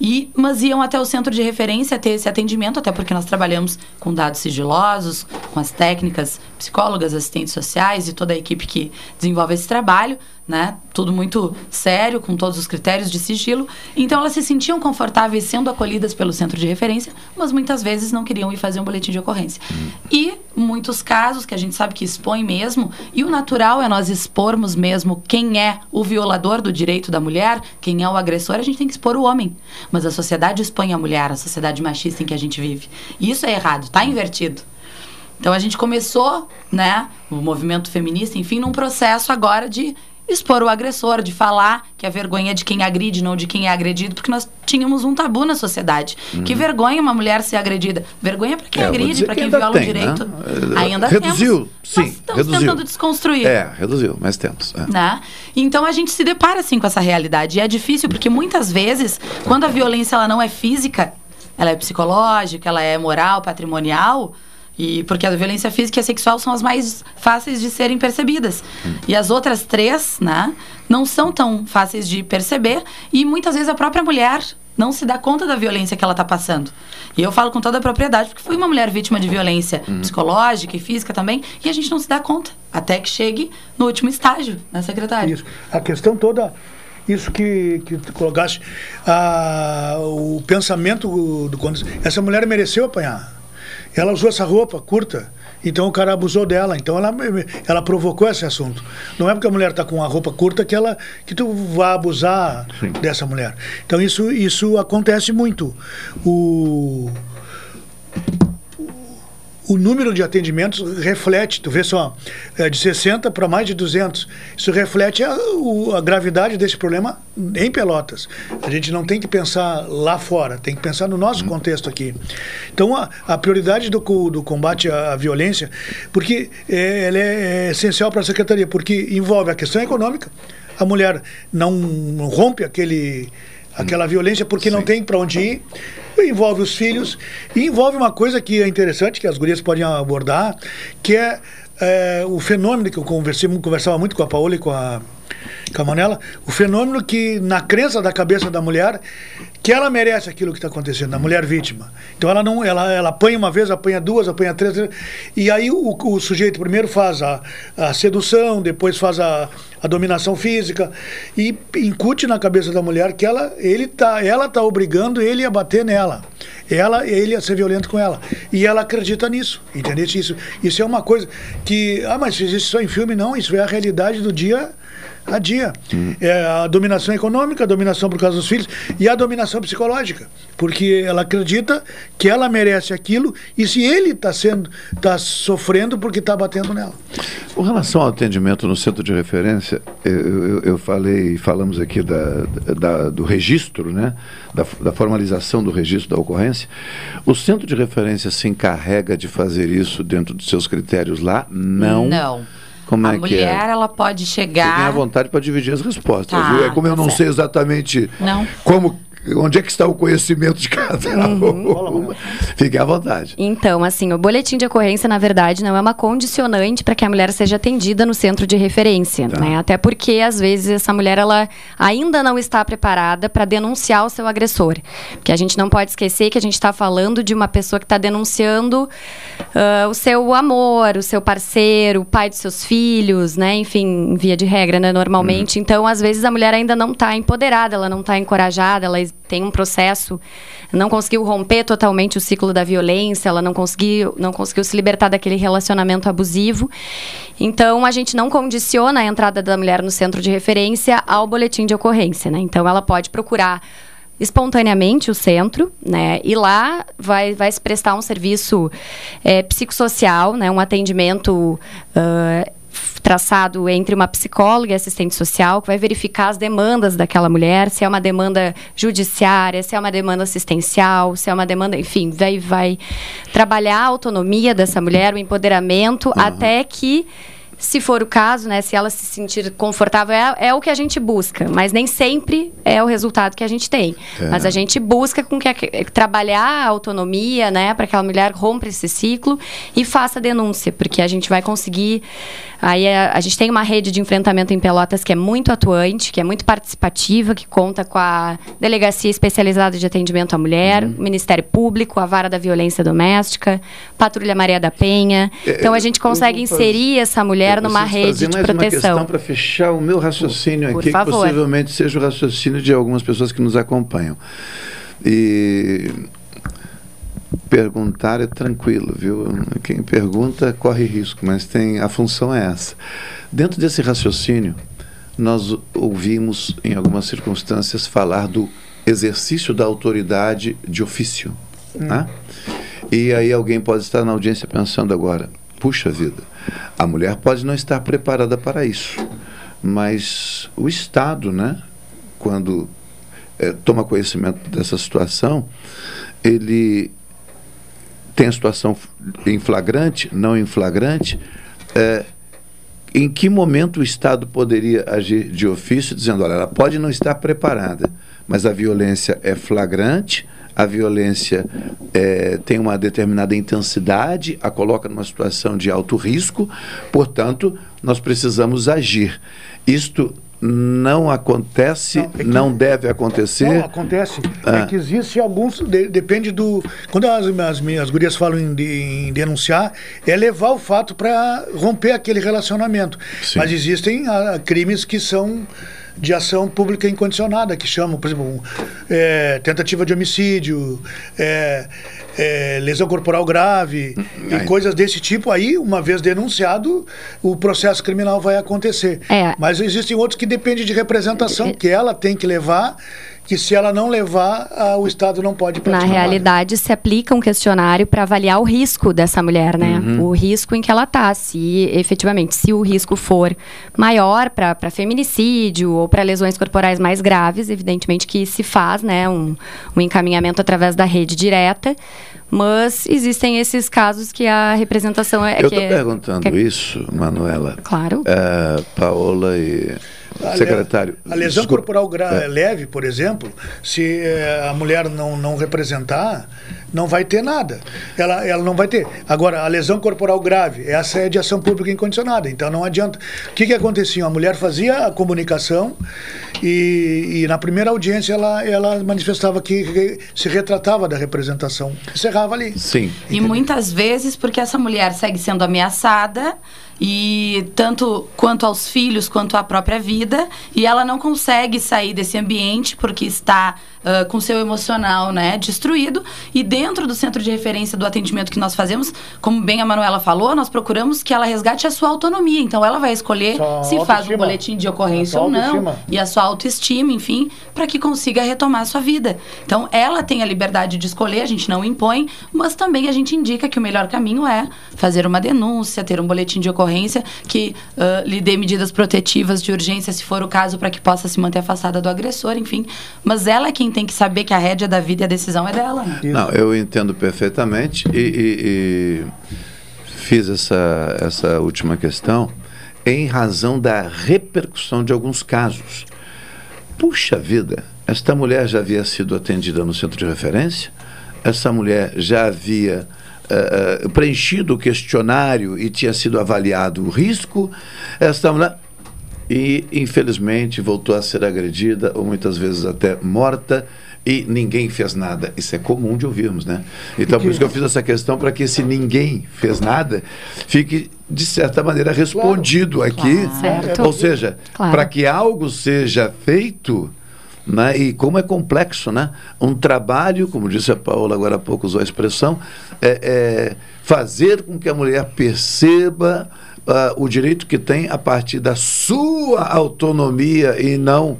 E, mas iam até o centro de referência ter esse atendimento, até porque nós trabalhamos com dados sigilosos, com as técnicas, psicólogas, assistentes sociais e toda a equipe que desenvolve esse trabalho né? Tudo muito sério, com todos os critérios de sigilo. Então elas se sentiam confortáveis sendo acolhidas pelo centro de referência, mas muitas vezes não queriam ir fazer um boletim de ocorrência. Uhum. E muitos casos que a gente sabe que expõe mesmo, e o natural é nós expormos mesmo quem é o violador do direito da mulher, quem é o agressor, a gente tem que expor o homem. Mas a sociedade expõe a mulher, a sociedade machista em que a gente vive. E isso é errado, está invertido. Então a gente começou, né, o movimento feminista, enfim, num processo agora de expor o agressor, de falar que a vergonha é de quem agride, não de quem é agredido, porque nós tínhamos um tabu na sociedade. Uhum. Que vergonha uma mulher ser agredida. Vergonha para quem é, agride, para quem viola tem, o direito. Né? Ainda reduziu, temos. sim, estamos reduziu. tentando desconstruir. É, reduziu, mas temos. É. Né? Então a gente se depara assim com essa realidade. E é difícil porque muitas vezes, quando a violência ela não é física, ela é psicológica, ela é moral, patrimonial, e porque a violência física e a sexual são as mais fáceis de serem percebidas. Hum. E as outras três, né, não são tão fáceis de perceber e muitas vezes a própria mulher não se dá conta da violência que ela está passando. E eu falo com toda a propriedade, porque fui uma mulher vítima de violência uhum. psicológica e física também, e a gente não se dá conta, até que chegue no último estágio, né, secretária? Isso. A questão toda, isso que, que tu colocaste, a, o pensamento do quando essa mulher mereceu apanhar. Ela usou essa roupa curta, então o cara abusou dela. Então ela, ela provocou esse assunto. Não é porque a mulher está com a roupa curta que ela que tu vai abusar Sim. dessa mulher. Então isso, isso acontece muito. O o número de atendimentos reflete, tu vê só, é de 60 para mais de 200. Isso reflete a, a, gravidade desse problema em Pelotas. A gente não tem que pensar lá fora, tem que pensar no nosso contexto aqui. Então, a, a prioridade do, do combate à, à violência, porque é, ela é, é essencial para a Secretaria, porque envolve a questão econômica, a mulher não rompe aquele aquela violência porque Sim. não tem para onde ir envolve os filhos e envolve uma coisa que é interessante, que as gurias podem abordar, que é, é o fenômeno que eu conversei, conversava muito com a Paola e com a, com a Manela, o fenômeno que, na crença da cabeça da mulher, que ela merece aquilo que está acontecendo, a mulher vítima. Então ela não, ela, ela apanha uma vez, apanha duas, apanha três, e aí o, o sujeito primeiro faz a, a sedução, depois faz a, a dominação física e incute na cabeça da mulher que ela, ele tá, ela tá obrigando ele a bater nela, ela, ele a ser violento com ela, e ela acredita nisso, entendeu? Isso, isso é uma coisa que, ah, mas isso só em filme não, isso é a realidade do dia a dia. Hum. É a dominação econômica, a dominação por causa dos filhos e a dominação psicológica, porque ela acredita que ela merece aquilo e se ele está sendo, está sofrendo porque está batendo nela. Com relação ao atendimento no centro de referência, eu, eu, eu falei, falamos aqui da, da, do registro, né? Da, da formalização do registro da ocorrência. O centro de referência se encarrega de fazer isso dentro dos seus critérios lá? Não. Não. Como a é mulher, que é? ela pode chegar. Fiquem à vontade para dividir as respostas. Tá, viu? É como eu tá não sei exatamente Não. como onde é que está o conhecimento de cada Uhum. uma? Fique à vontade. Então, assim, o boletim de ocorrência, na verdade, não é uma condicionante para que a mulher seja atendida no centro de referência, né? Até porque, às vezes, essa mulher, ela ainda não está preparada para denunciar o seu agressor. Porque a gente não pode esquecer que a gente está falando de uma pessoa que está denunciando ah, o seu amor, o seu parceiro, o pai dos seus filhos, né? Enfim, via de regra, né? Normalmente. Então, às vezes, a mulher ainda não está empoderada, ela não está encorajada, ela tem um processo, não conseguiu romper totalmente o ciclo da violência, ela não conseguiu, não conseguiu se libertar daquele relacionamento abusivo. Então, a gente não condiciona a entrada da mulher no centro de referência ao boletim de ocorrência, né? Então, ela pode procurar espontaneamente o centro, né? E lá vai, vai se prestar um serviço eh, psicossocial, né? Um atendimento f- traçado entre uma psicóloga e assistente social, que vai verificar as demandas daquela mulher, se é uma demanda judiciária, se é uma demanda assistencial, se é uma demanda, enfim, vai, vai trabalhar a autonomia dessa mulher, o empoderamento, até que se for o caso, né, se ela se sentir confortável, é, é o que a gente busca, mas nem sempre é o resultado que a gente tem. É. Mas a gente busca com que a- trabalhar a autonomia, né, para que a mulher rompa esse ciclo e faça a denúncia, porque a gente vai conseguir. Aí é- a, gente tem uma rede de enfrentamento em Pelotas que é muito atuante, que é muito participativa, que conta com a Delegacia Especializada de Atendimento à Mulher, o Ministério Público, a Vara da Violência Doméstica, Patrulha Maria da Penha. É, Então a gente consegue inserir essa mulher numa rede de mais uma proteção. questão para fechar o meu raciocínio Por aqui, que favor. possivelmente seja o raciocínio de algumas pessoas que nos acompanham. E perguntar é tranquilo, viu? Quem pergunta corre risco, mas tem a função é essa. Dentro desse raciocínio, nós ouvimos em algumas circunstâncias falar do exercício da autoridade de ofício, né? E aí alguém pode estar na audiência pensando agora, puxa vida, a mulher pode não estar preparada para isso, mas o Estado, né, quando eh, toma conhecimento dessa situação, ele tem situação em flagrante, não em flagrante, eh, em que momento o Estado poderia agir de ofício, dizendo, olha, ela pode não estar preparada, mas a violência é flagrante, a violência eh, tem uma determinada intensidade, a coloca numa situação de alto risco, portanto, nós precisamos agir. Isto não acontece, não, deve acontecer. Não, acontece. Ah. É que existe alguns. de- depende do. Quando as, as minhas gurias falam em, de- em denunciar, é levar o fato para romper aquele relacionamento. Mas existem ah, crimes que são de ação pública incondicionada, que chamam, por exemplo, um, é, tentativa de homicídio, é, é, lesão corporal grave e coisas desse tipo. Aí, uma vez denunciado, o processo criminal vai acontecer. É. Mas existem outros que dependem de representação, que ela tem que levar, que se ela não levar, o Estado não pode Na praticar. realidade, se aplica um questionário para avaliar o risco dessa mulher, né? Uhum. O risco em que ela tá. Se efetivamente, se o risco for maior para feminicídio ou para lesões corporais mais graves, evidentemente que se faz, né, um, um encaminhamento através da rede direta. Mas existem esses casos que a representação é Eu estou é- perguntando que é- isso, Manuela. Claro. É, Paola e A secretário. A lesão desculpa. corporal É. leve, por exemplo, se eh, a mulher não, não representar, não vai ter nada. Ela, ela não vai ter. Agora, a lesão corporal grave, essa é de ação pública incondicionada, então não adianta. O que, que acontecia? A mulher fazia a comunicação e, e na primeira audiência ela, ela manifestava que re- se retratava da representação. Encerrava ali. Sim. E muitas vezes porque essa mulher segue sendo ameaçada e tanto quanto aos filhos quanto à própria vida. E ela não consegue sair desse ambiente porque está ah, com seu emocional né destruído. E dentro do centro de referência do atendimento que nós fazemos como bem a Manuela falou nós procuramos que ela resgate a sua autonomia. Então ela vai escolher Sua se faz um boletim de ocorrência ou não e a sua autoestima, enfim, para que consiga retomar a sua vida. Então, ela tem a liberdade de escolher, a gente não impõe, mas também a gente indica que o melhor caminho é fazer uma denúncia, ter um boletim de ocorrência que ah, lhe dê medidas protetivas de urgência, se for o caso, para que possa se manter afastada do agressor, enfim. Mas ela é quem tem que saber que a rédea da vida e a decisão é dela. né? Não, eu entendo perfeitamente e, e- e fiz essa, essa última questão em razão da repercussão de alguns casos. Puxa vida, Esta mulher já havia sido atendida no centro de referência, essa mulher já havia eh, eh, preenchido o questionário e tinha sido avaliado o risco, esta mulher. E, infelizmente, voltou a ser agredida, ou muitas vezes até morta, e ninguém fez nada. Isso é comum de ouvirmos, né? Então, por isso que eu fiz essa questão, para que esse ninguém fez nada fique, de certa maneira, respondido aqui. Certo. Ou seja, Claro. para que algo seja feito, né? e como é complexo, né? Um trabalho, como disse a Paola agora há pouco, usou a expressão, é, é fazer com que a mulher perceba ah, o direito que tem a partir da sua autonomia e não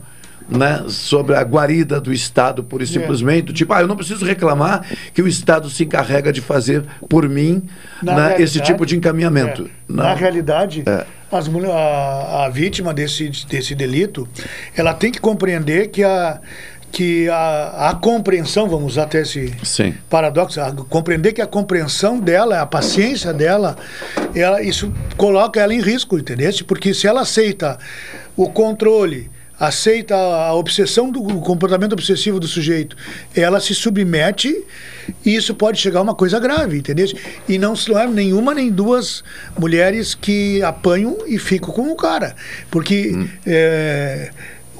né, sobre a guarida do Estado, e É. simplesmente, tipo, ah, eu não preciso reclamar que o Estado se encarrega de fazer por mim Na né, esse tipo de encaminhamento. é, na realidade, É. as a, a vítima desse, desse delito, ela tem que compreender que a, que a, a compreensão, vamos usar até esse Sim. paradoxo, a- compreender que a compreensão dela, a paciência dela, ela, isso coloca ela em risco, entendeu? Porque se ela aceita o controle, aceita a obsessão do o comportamento obsessivo do sujeito, ela se submete e isso pode chegar a uma coisa grave, entendeu? E não não é nenhuma nem duas mulheres que apanham e ficam com o cara, porque é,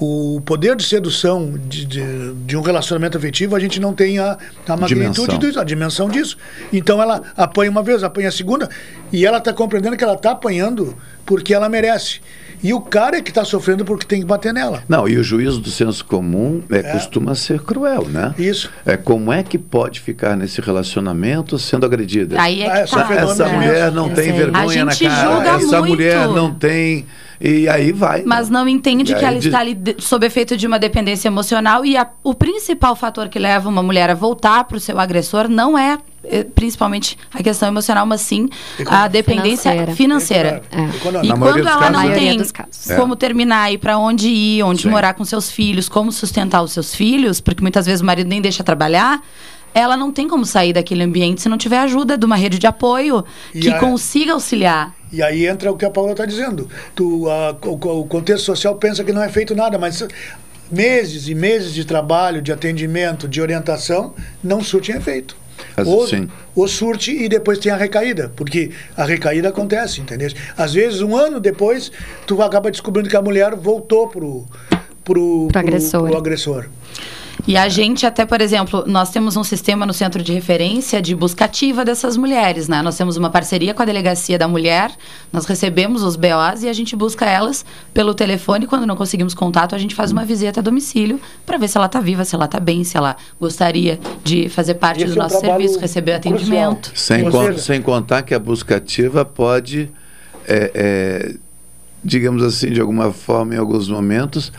o poder de sedução de, de, de um relacionamento afetivo, a gente não tem a, a magnitude disso, a dimensão disso. Então ela apanha uma vez, apanha a segunda, e ela está compreendendo que ela está apanhando porque ela merece. E o cara é que está sofrendo porque tem que bater nela. Não, e o juízo do senso comum é, costuma ser cruel, né? Isso. É como é que pode ficar nesse relacionamento sendo agredida? Aí é que essa, tá. essa É. mulher não tem vergonha A na gente cara. julga essa muito. mulher não tem. E aí vai. Mas não entende E que ela diz- está ali sob efeito de uma dependência emocional e a- o principal fator que leva uma mulher a voltar para o seu agressor não é eh, principalmente a questão emocional, mas sim a dependência financeira. Financeira. E Na maioria quando ela casos, não né? tem casos. É. como terminar e para onde ir, onde Sim. morar com seus filhos, como sustentar os seus filhos, porque muitas vezes o marido nem deixa trabalhar, ela não tem como sair daquele ambiente se não tiver ajuda de uma rede de apoio E que a- consiga auxiliar. E aí entra o que a Paula está dizendo. Tu, a- o, o contexto social pensa que não é feito nada, mas meses e meses de trabalho, de atendimento, de orientação, não surtem efeito. Ou, sim. ou surte e depois tem a recaída, porque a recaída acontece, entendeu? Às vezes, um ano depois, tu acaba descobrindo que a mulher voltou pro, pro, pro, agressor. pro agressor. E a gente até, por exemplo, nós temos um sistema no centro de referência de busca ativa dessas mulheres, né? Nós temos uma parceria com a Delegacia da Mulher, nós recebemos os BOs e a gente busca elas pelo telefone. Quando não conseguimos contato, a gente faz uma visita a domicílio para ver se ela está viva, se ela está bem, se ela gostaria de fazer parte Esse do é um nosso serviço, receber crucial. atendimento. Sem, con- sem contar que a busca ativa pode, é, é, digamos assim, de alguma forma, em alguns momentos,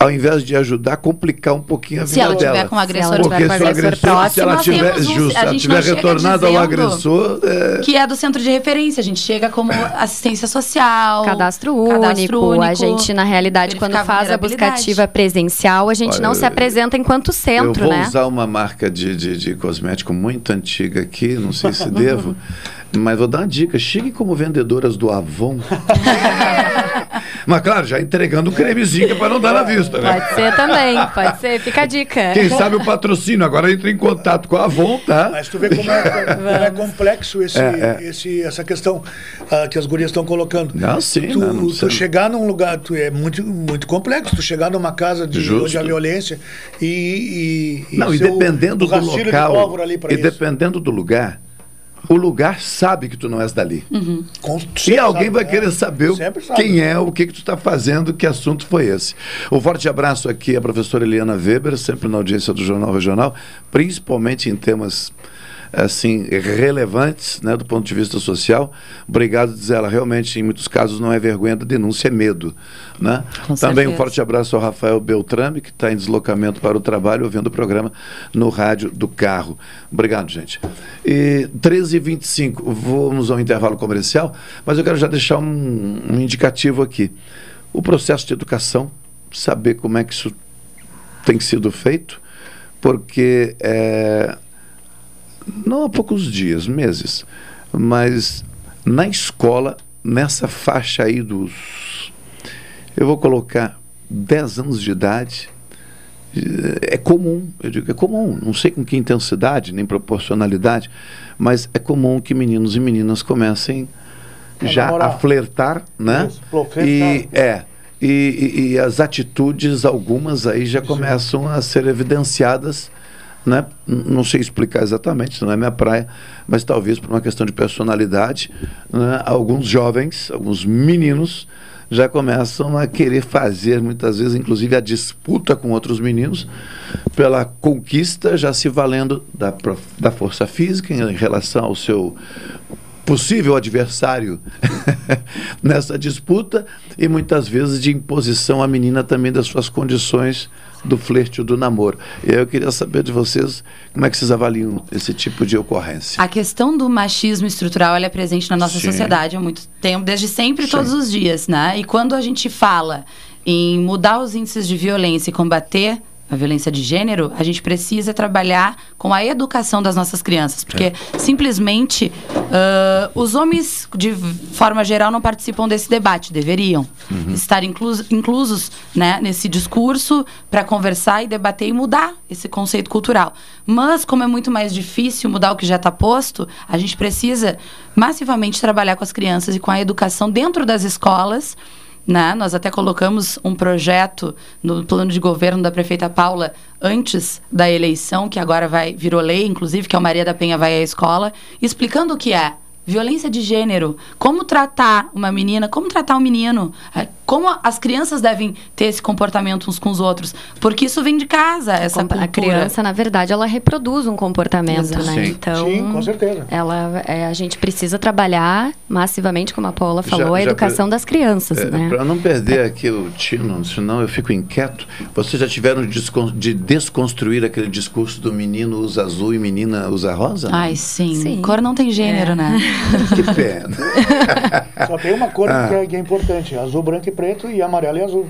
ao invés de ajudar, complicar um pouquinho a Se vida ela tiver dela. com o agressor Se tiver se com o agressor agressor, se ela tiver, um- justo, se ela tiver retornado ao agressor, é, Que é do centro de referência, a gente chega como assistência social. Cadastro único, cadastro a gente, na realidade, quando faz a busca vulnerabilidade. ativa presencial, a gente Olha, não se apresenta enquanto centro, eu vou né? usar uma marca de, de, de cosmético muito antiga aqui, não sei se devo, mas vou dar uma dica. Chegue como vendedoras do Avon. mas claro, já entregando um cremezinho para não dar na vista, né? Pode ser também, pode ser, fica a dica. Quem sabe o patrocínio. Agora entra em contato com a Avon, tá? Mas tu vê como é, como é complexo esse, É, é. Esse, essa questão ah, que as gurias estão colocando. Não, sim, tu, não, não tu chegar num lugar, tu, é muito, muito complexo. Tu chegar numa casa de Justo. onde há violência e. e, Não, e ser o- dependendo o do de local, pólvora ali e isso. dependendo do lugar, o lugar sabe que tu não és dali. Com- E alguém sabe, vai né? querer saber quem é, o que, que tu está fazendo, que assunto foi esse. Um forte abraço aqui à professora Eliana Weber, sempre na audiência do Jornal Regional, principalmente em temas assim relevantes né, do ponto de vista social. Obrigado, diz ela. Realmente, em muitos casos, não é vergonha da denúncia, é medo. Né? Com Também um certeza. forte abraço ao Rafael Beltrame, que está em deslocamento para o trabalho, ouvindo o programa no rádio do carro. Obrigado, gente. E 13h25, vamos ao intervalo comercial, mas eu quero já deixar um, um indicativo aqui. O processo de educação, saber como é que isso tem sido feito, porque é, não há poucos dias, meses, mas na escola, nessa faixa aí dos. Eu vou colocar 10 anos de idade, é comum, eu digo, é comum, não sei com que intensidade nem proporcionalidade, mas é comum que meninos e meninas comecem A já namorar. a flertar, né? Isso. E é. E, e- e as atitudes, algumas aí já começam a ser evidenciadas, né? Não sei explicar exatamente, não é minha praia, mas talvez por uma questão de personalidade, né? alguns jovens, alguns meninos já começam a querer fazer, muitas vezes, inclusive, a disputa com outros meninos pela conquista, já se valendo da, da força física em relação ao seu possível adversário nessa disputa e muitas vezes de imposição à menina também das suas condições do flerte ou do namoro. E aí eu queria saber de vocês como é que vocês avaliam esse tipo de ocorrência. A questão do machismo estrutural é presente na nossa Sim. sociedade há muito tempo, desde sempre, Sim. todos os dias, né? E quando a gente fala em mudar os índices de violência e combater a violência de gênero, a gente precisa trabalhar com a educação das nossas crianças, porque simplesmente ah, os homens, de forma geral, não participam desse debate, deveriam estar inclus- inclusos né, nesse discurso para conversar e debater e mudar esse conceito cultural. Mas, como é muito mais difícil mudar o que já está posto, a gente precisa massivamente trabalhar com as crianças e com a educação dentro das escolas. Né? Nós até colocamos um projeto no plano de governo da prefeita Paula antes da eleição, que agora vai virou lei, inclusive, que é o Maria da Penha vai à escola, explicando o que é violência de gênero, como tratar uma menina, como tratar um menino, é, como as crianças devem ter esse comportamento uns com os outros, porque isso vem de casa, essa cultura. A criança, na verdade, ela reproduz um comportamento, Exato. né? Sim. Então, Sim, com certeza. Ela, é, a gente precisa trabalhar massivamente, como a Paula Já- falou, a já educação pre- das crianças, né? Para É, não perder aqui o tino, senão eu fico inquieto. Vocês já tiveram de descon- de desconstruir aquele discurso do menino usa azul e menina usa rosa? Ai, sim. Cor não tem gênero, É. né? Que pena. Só tem uma cor Ah. que, é, que é importante: azul, branco e preto, e amarelo e azul.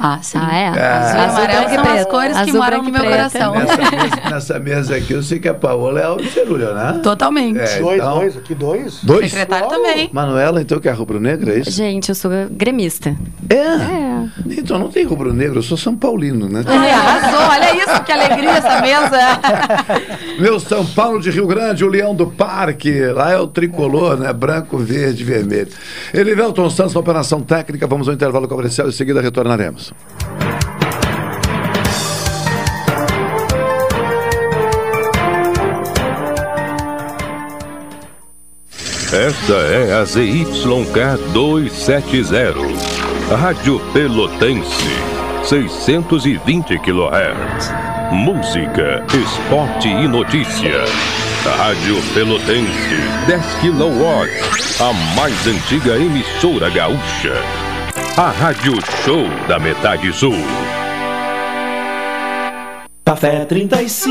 Ah, sim. Ah, é? Ah. Azul e amarelo são as preto. cores que Azul, moram branco no meu preto. coração. Nessa mesa, nessa mesa aqui, eu sei que a Paola é a cerulha, né? Totalmente. É, dois, então- dois, aqui dois. Dois? Secretário também. Manuela, então, que é rubro-negra, é isso? Gente, eu sou gremista. É? Então não tem rubro-negro, eu sou São Paulino, né? Ai, arrasou, olha isso, que alegria essa mesa. Meu São Paulo de Rio Grande, o Leão do Parque. Lá é o tricolor, né? Branco, verde, vermelho. Elivelton Santos na operação técnica. Vamos ao intervalo comercial e em seguida retornaremos. Esta é a ZYK 270, Rádio Pelotense, 620 kHz. Música, esporte e notícia. Rádio Pelotense, 10 kW, a mais antiga emissora gaúcha. A Rádio Show da Metade Sul. Café 35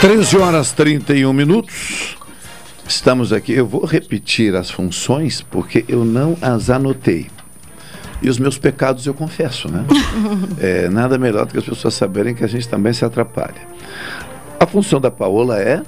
Treze horas 31 minutos. Estamos aqui. Eu vou repetir as funções porque eu não as anotei. E os meus pecados eu confesso, né? É, nada melhor do que as pessoas saberem que a gente também se atrapalha. A função da Paola é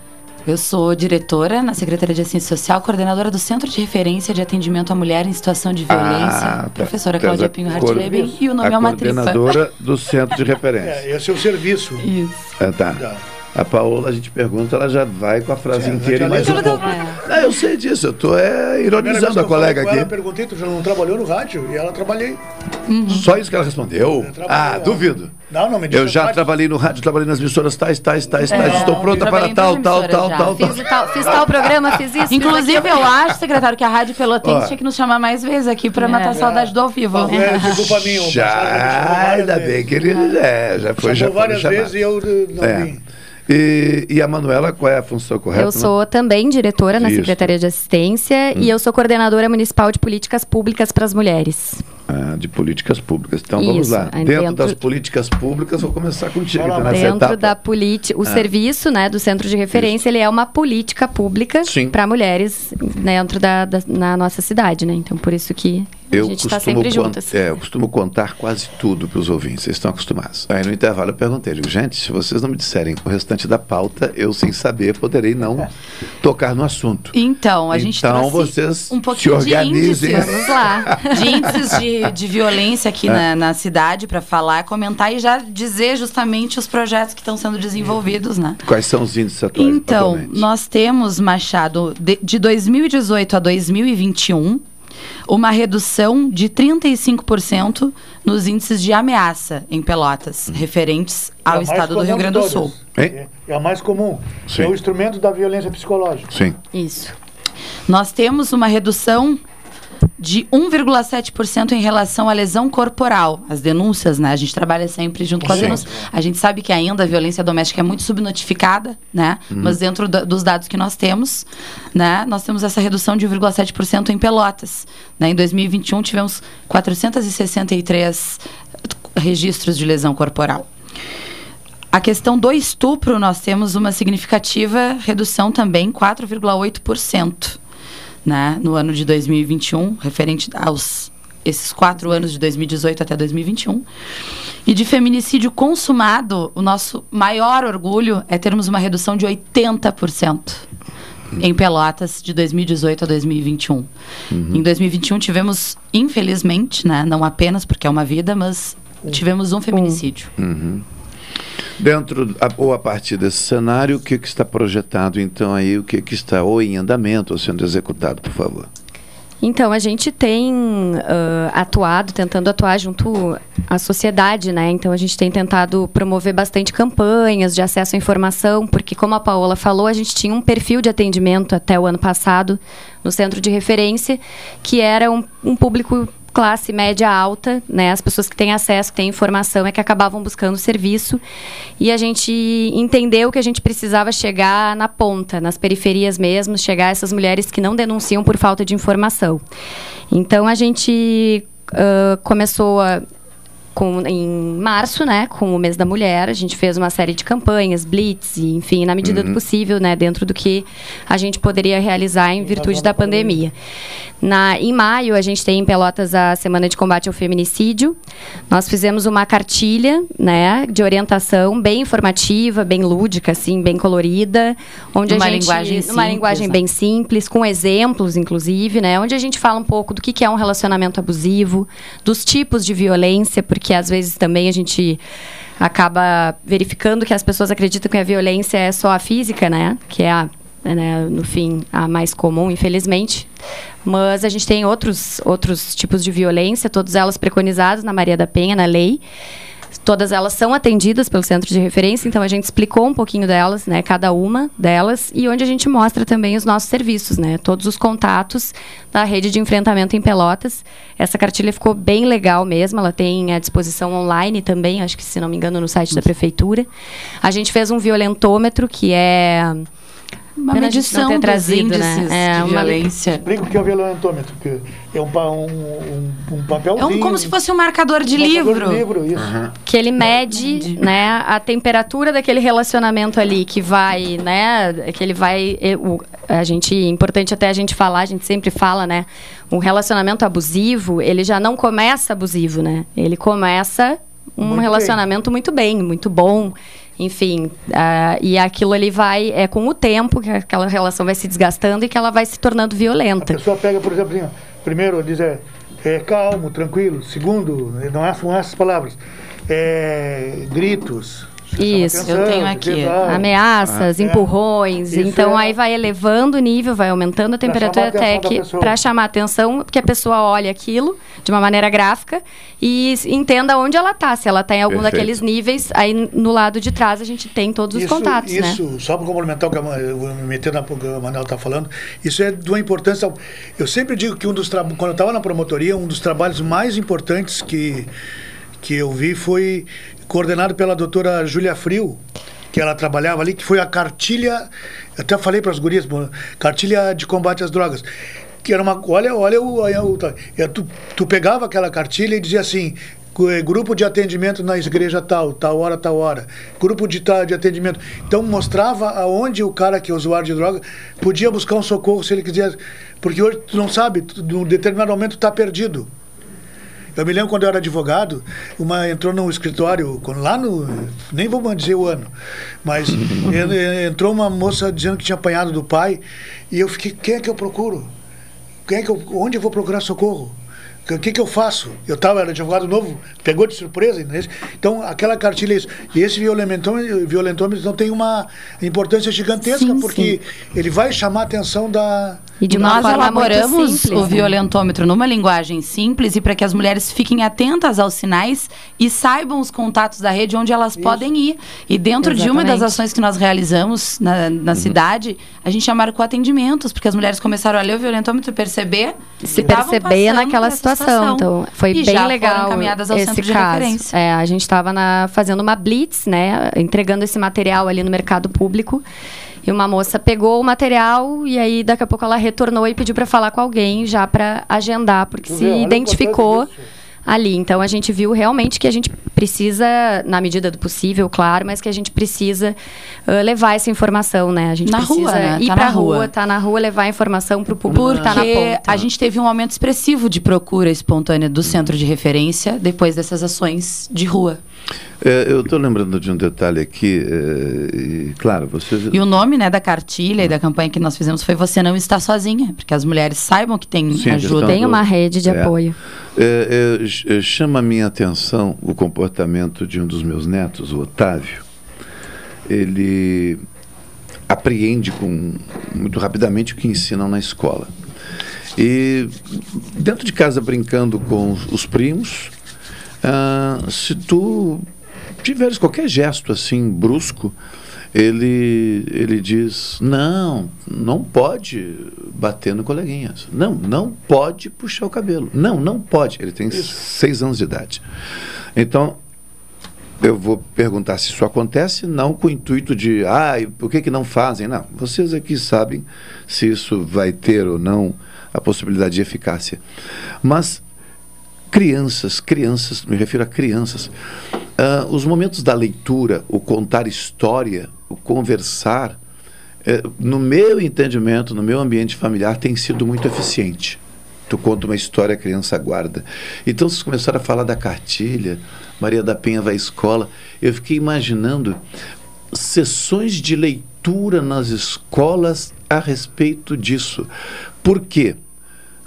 Eu sou diretora na Secretaria de Assistência Social, coordenadora do Centro de Referência de Atendimento à Mulher em Situação de Violência, Ah, tá. professora és Cláudia Pinho Hartleben, e o nome a é coordenadora do Centro de Referência. É, esse é o serviço. Isso. Ah, tá. A Paola, a gente pergunta, ela já vai com a frase inteira e já mais um pouco. Ah, eu sei disso, eu tô é, ironizando a eu colega aqui. perguntei, tu já não trabalhou no rádio? E ela trabalhei. Só isso que ela respondeu? Ah, duvido. Não, não me Eu já rádio. trabalhei no rádio, trabalhei nas emissoras tais, tais, tais, É, tais. Estou pronta para tal, tal, tal, já. tal, tal. Fiz tal, fiz tal programa, fiz isso. Inclusive, fiz eu acho, secretário, que a Rádio Pelotense tinha que nos chamar mais vezes aqui para matar a saudade do ao vivo. Não, é, desculpa a mim, o Já, ainda bem que ele é, já foi, Chamou já foi várias vezes e eu eh, não É. vim. E, e a Manuela, qual é a função correta? Eu sou também diretora na Isso. Secretaria de Assistência e eu sou coordenadora municipal de políticas públicas para as mulheres. Ah, de políticas públicas. Então vamos Isso, lá. aí Dentro, dentro- das políticas públicas, vou começar contigo. Tá nessa Dentro etapa. da política, o Ah. serviço né, do centro de referência, ele é uma política pública para mulheres dentro da, da- na nossa cidade, né? Então por isso que a Eu gente está costumo, sempre juntas. é, eu costumo contar quase tudo para os ouvintes, vocês estão acostumados. Aí no intervalo eu perguntei, digo, gente, se vocês não me disserem o restante da pauta, eu sem saber poderei não tocar no assunto. Então, a gente Então vocês um pouquinho se de índices. Vamos lá. De índices de, de violência aqui É. na, na cidade para falar, comentar e já dizer justamente os projetos que estão sendo desenvolvidos, né? Quais são os índices atuais? Então, atualmente? nós temos, Machado, de, de 2018 a 2021, uma redução de 35% nos índices de ameaça em Pelotas, referentes É ao mais estado do Rio de Grande do. Sul. Hein? É a mais comum. Sim. É o instrumento da violência psicológica. Sim. Isso. Nós temos uma redução de 1,7% em relação à lesão corporal. As denúncias, né? A gente trabalha sempre junto com as Sim. denúncias. A gente sabe que ainda a violência doméstica é muito subnotificada, né? Uhum. Mas dentro da- dos dados que nós temos, né? Nós temos essa redução de 1,7% em Pelotas. Né? Em 2021 tivemos 463 registros de lesão corporal. A questão do estupro, nós temos uma significativa redução também, 4,8%, né, no ano de 2021, referente aos esses quatro anos de 2018 até 2021. E de feminicídio consumado, o nosso maior orgulho é termos uma redução de 80% em Pelotas de 2018 a 2021. Em 2021 tivemos, infelizmente, né, não apenas porque é uma vida, mas tivemos um feminicídio. Uhum. Dentro ou a partir desse cenário, o que, que está projetado então aí, o que, que está ou em andamento ou sendo executado, por favor? Então, a gente tem ah, atuado, tentando atuar junto à sociedade, né? Então, a gente tem tentado promover bastante campanhas de acesso à informação, porque, como a Paola falou, a gente tinha um perfil de atendimento até o ano passado no centro de referência, que era um, um público classe média alta, né? As pessoas que têm acesso, que têm informação, é que acabavam buscando serviço. E a gente entendeu que a gente precisava chegar na ponta, nas periferias mesmo, chegar a essas mulheres que não denunciam por falta de informação. Então a gente ah, começou a com, em março, né, com o mês da mulher, a gente fez uma série de campanhas, blitz, e, enfim, na medida do Uhum. possível, né, dentro do que a gente poderia realizar em virtude da pandemia. Na, em maio, a gente tem em Pelotas a Semana de Combate ao Feminicídio. Nós fizemos uma cartilha, né, de orientação bem informativa, bem lúdica, assim, bem colorida, onde Numa a gente linguagem numa simples, linguagem né? bem simples, com exemplos, inclusive, né, onde a gente fala um pouco do que, que é um relacionamento abusivo, dos tipos de violência, porque às vezes também a gente acaba verificando que as pessoas acreditam que a violência é só a física, né, que é a né, no fim, a mais comum, infelizmente. Mas a gente tem outros, outros tipos de violência, todas elas preconizadas na Maria da Penha, na lei. Todas elas são atendidas pelo centro de referência, então a gente explicou um pouquinho delas, né, cada uma delas, e onde a gente mostra também os nossos serviços, né, todos os contatos da rede de enfrentamento em Pelotas. Essa cartilha ficou bem legal mesmo, ela tem à disposição online também, acho que se não me engano no site da prefeitura. A gente fez um violentômetro que é Uma Pena a gente não medição ter dos trazido, né? índices É, de uma- violência. Explica o que é o violentômetro, que é um, um, um, um É um, como se fosse um marcador de um marcador livro. de livro, isso. que ele mede, né, a temperatura daquele relacionamento ali que vai, né, que ele vai, o- a gente, importante até a gente falar, a gente sempre fala, né, um relacionamento abusivo, ele já não começa abusivo, né, ele começa um Muito relacionamento muito bem, muito bom, enfim, ah, e aquilo ali vai, é com o tempo que aquela relação vai se desgastando e que ela vai se tornando violenta. A pessoa pega, por exemplo, assim, primeiro diz é, é calmo, tranquilo. Segundo, não é- são essas palavras. É, gritos. Isso, atenção, eu tenho aqui. dizer, ah, Ameaças, é. empurrões. Isso então é- aí vai elevando o nível, vai aumentando a temperatura até que para chamar a atenção, que a pessoa olhe aquilo de uma maneira gráfica e entenda onde ela está. Se ela está em algum Perfeito. daqueles níveis, aí no lado de trás a gente tem todos os isso, contatos, né? Isso, só para complementar o que eu vou me meter na que o Manuel está falando, isso é de uma importância. Eu sempre digo que um dos tra- quando eu estava na promotoria, um dos trabalhos mais importantes que, que eu vi foi coordenado pela doutora Júlia Frio, que ela trabalhava ali, que foi a cartilha, até falei para as gurias, cartilha de combate às drogas. Que era uma. Olha, olha o. olha o- é, tu, tu pegava aquela cartilha e dizia assim. é, Grupo de atendimento na igreja tal, tal hora, tal hora. Grupo de, ta- de atendimento. Então mostrava aonde o cara que é usuário de droga podia buscar um socorro se ele quisesse. Porque hoje tu não sabe, tu, num determinado momento está perdido. Eu me lembro quando eu era advogado, uma entrou num escritório, lá no. Nem vou dizer o ano, mas en- en- entrou uma moça dizendo que tinha apanhado do pai, e eu fiquei, quem é que eu procuro? Quem é que eu, onde eu vou procurar socorro? O que, que eu faço? Eu estava, era advogado novo, pegou de surpresa. entendeu? Então, aquela cartilha é isso. E esse violentômetro, violentômetro então, tem uma importância gigantesca, porque ele vai chamar a atenção da. E de Nós elaboramos simples, o né? violentômetro numa linguagem simples e para que as mulheres fiquem atentas aos sinais e saibam os contatos da rede onde elas podem ir. E dentro de uma das Exatamente. ações que nós realizamos na, na cidade, a gente já marcou atendimentos, porque as mulheres começaram a ler o violentômetro e perceber se estavam perceber passando naquela por situação. Então, foi E bem já foram legal encaminhadas ao esse centro de caso. referência. É, a gente estava fazendo uma blitz, né, entregando esse material ali no mercado público. E uma moça pegou o material e aí daqui a pouco ela retornou e pediu para falar com alguém já para agendar, porque Tu se identificou ali. Então a gente viu realmente que a gente precisa, na medida do possível, claro, mas que a gente precisa ah, levar essa informação, né? A gente Na precisa rua, né? ir Tá pra na rua. rua, tá na rua, levar a informação pro público Porque que tá na ponta. a gente teve um aumento expressivo de procura espontânea do centro de referência depois dessas ações de rua. É, eu estou lembrando de um detalhe aqui, é, e, claro, vocês. E o nome né, da cartilha e da campanha que nós fizemos foi Você Não Está Sozinha, porque as mulheres saibam que tem Sim, a ajuda. Tem uma rede de é. apoio. É, é, chama a minha atenção o comportamento de um dos meus netos, o Otávio. Ele apreende com, muito rapidamente o que ensinam na escola. E dentro de casa, brincando com os- os primos, ah, se tu tiveres qualquer gesto assim brusco, ele, ele diz: Não, não pode bater no coleguinha. Não, não pode puxar o cabelo. Não, não pode. Ele tem seis anos de idade. Então, eu vou perguntar se isso acontece, não com o intuito de, ah, por que, que não fazem? Não, vocês aqui sabem se isso vai ter ou não a possibilidade de eficácia. Mas crianças, crianças, me refiro a crianças, ah, os momentos da leitura, o contar história, conversar, eh, no meu entendimento, no meu ambiente familiar, tem sido muito eficiente. Tu conta uma história, a criança guarda. Então, vocês começaram a falar da cartilha, Maria da Penha vai à escola. Eu fiquei imaginando sessões de leitura nas escolas a respeito disso. Por quê?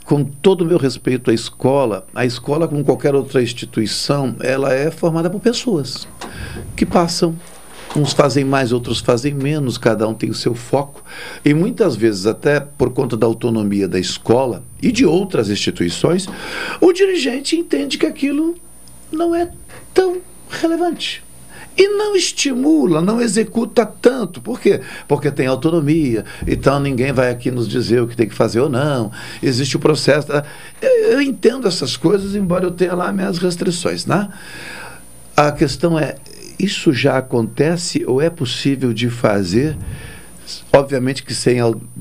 Com todo o meu respeito à escola, a escola, como qualquer outra instituição, ela é formada por pessoas que passam Uns fazem mais, outros fazem menos, cada um tem o seu foco. E muitas vezes, até por conta da autonomia da escola e de outras instituições, o dirigente entende que aquilo não é tão relevante. E não estimula, não executa tanto. Por quê? Porque tem autonomia, então ninguém vai aqui nos dizer o que tem que fazer ou não. Existe o processo. Eu, eu entendo essas coisas, embora eu tenha lá minhas restrições. Né? A questão é, isso já acontece ou é possível de fazer? Obviamente que sem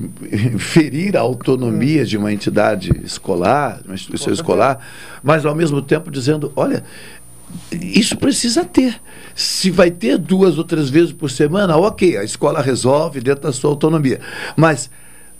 ferir a autonomia de uma entidade escolar, de uma instituição escolar, mas ao mesmo tempo dizendo, olha, isso precisa ter. Se vai ter duas ou três vezes por semana, ok, a escola resolve dentro da sua autonomia. Mas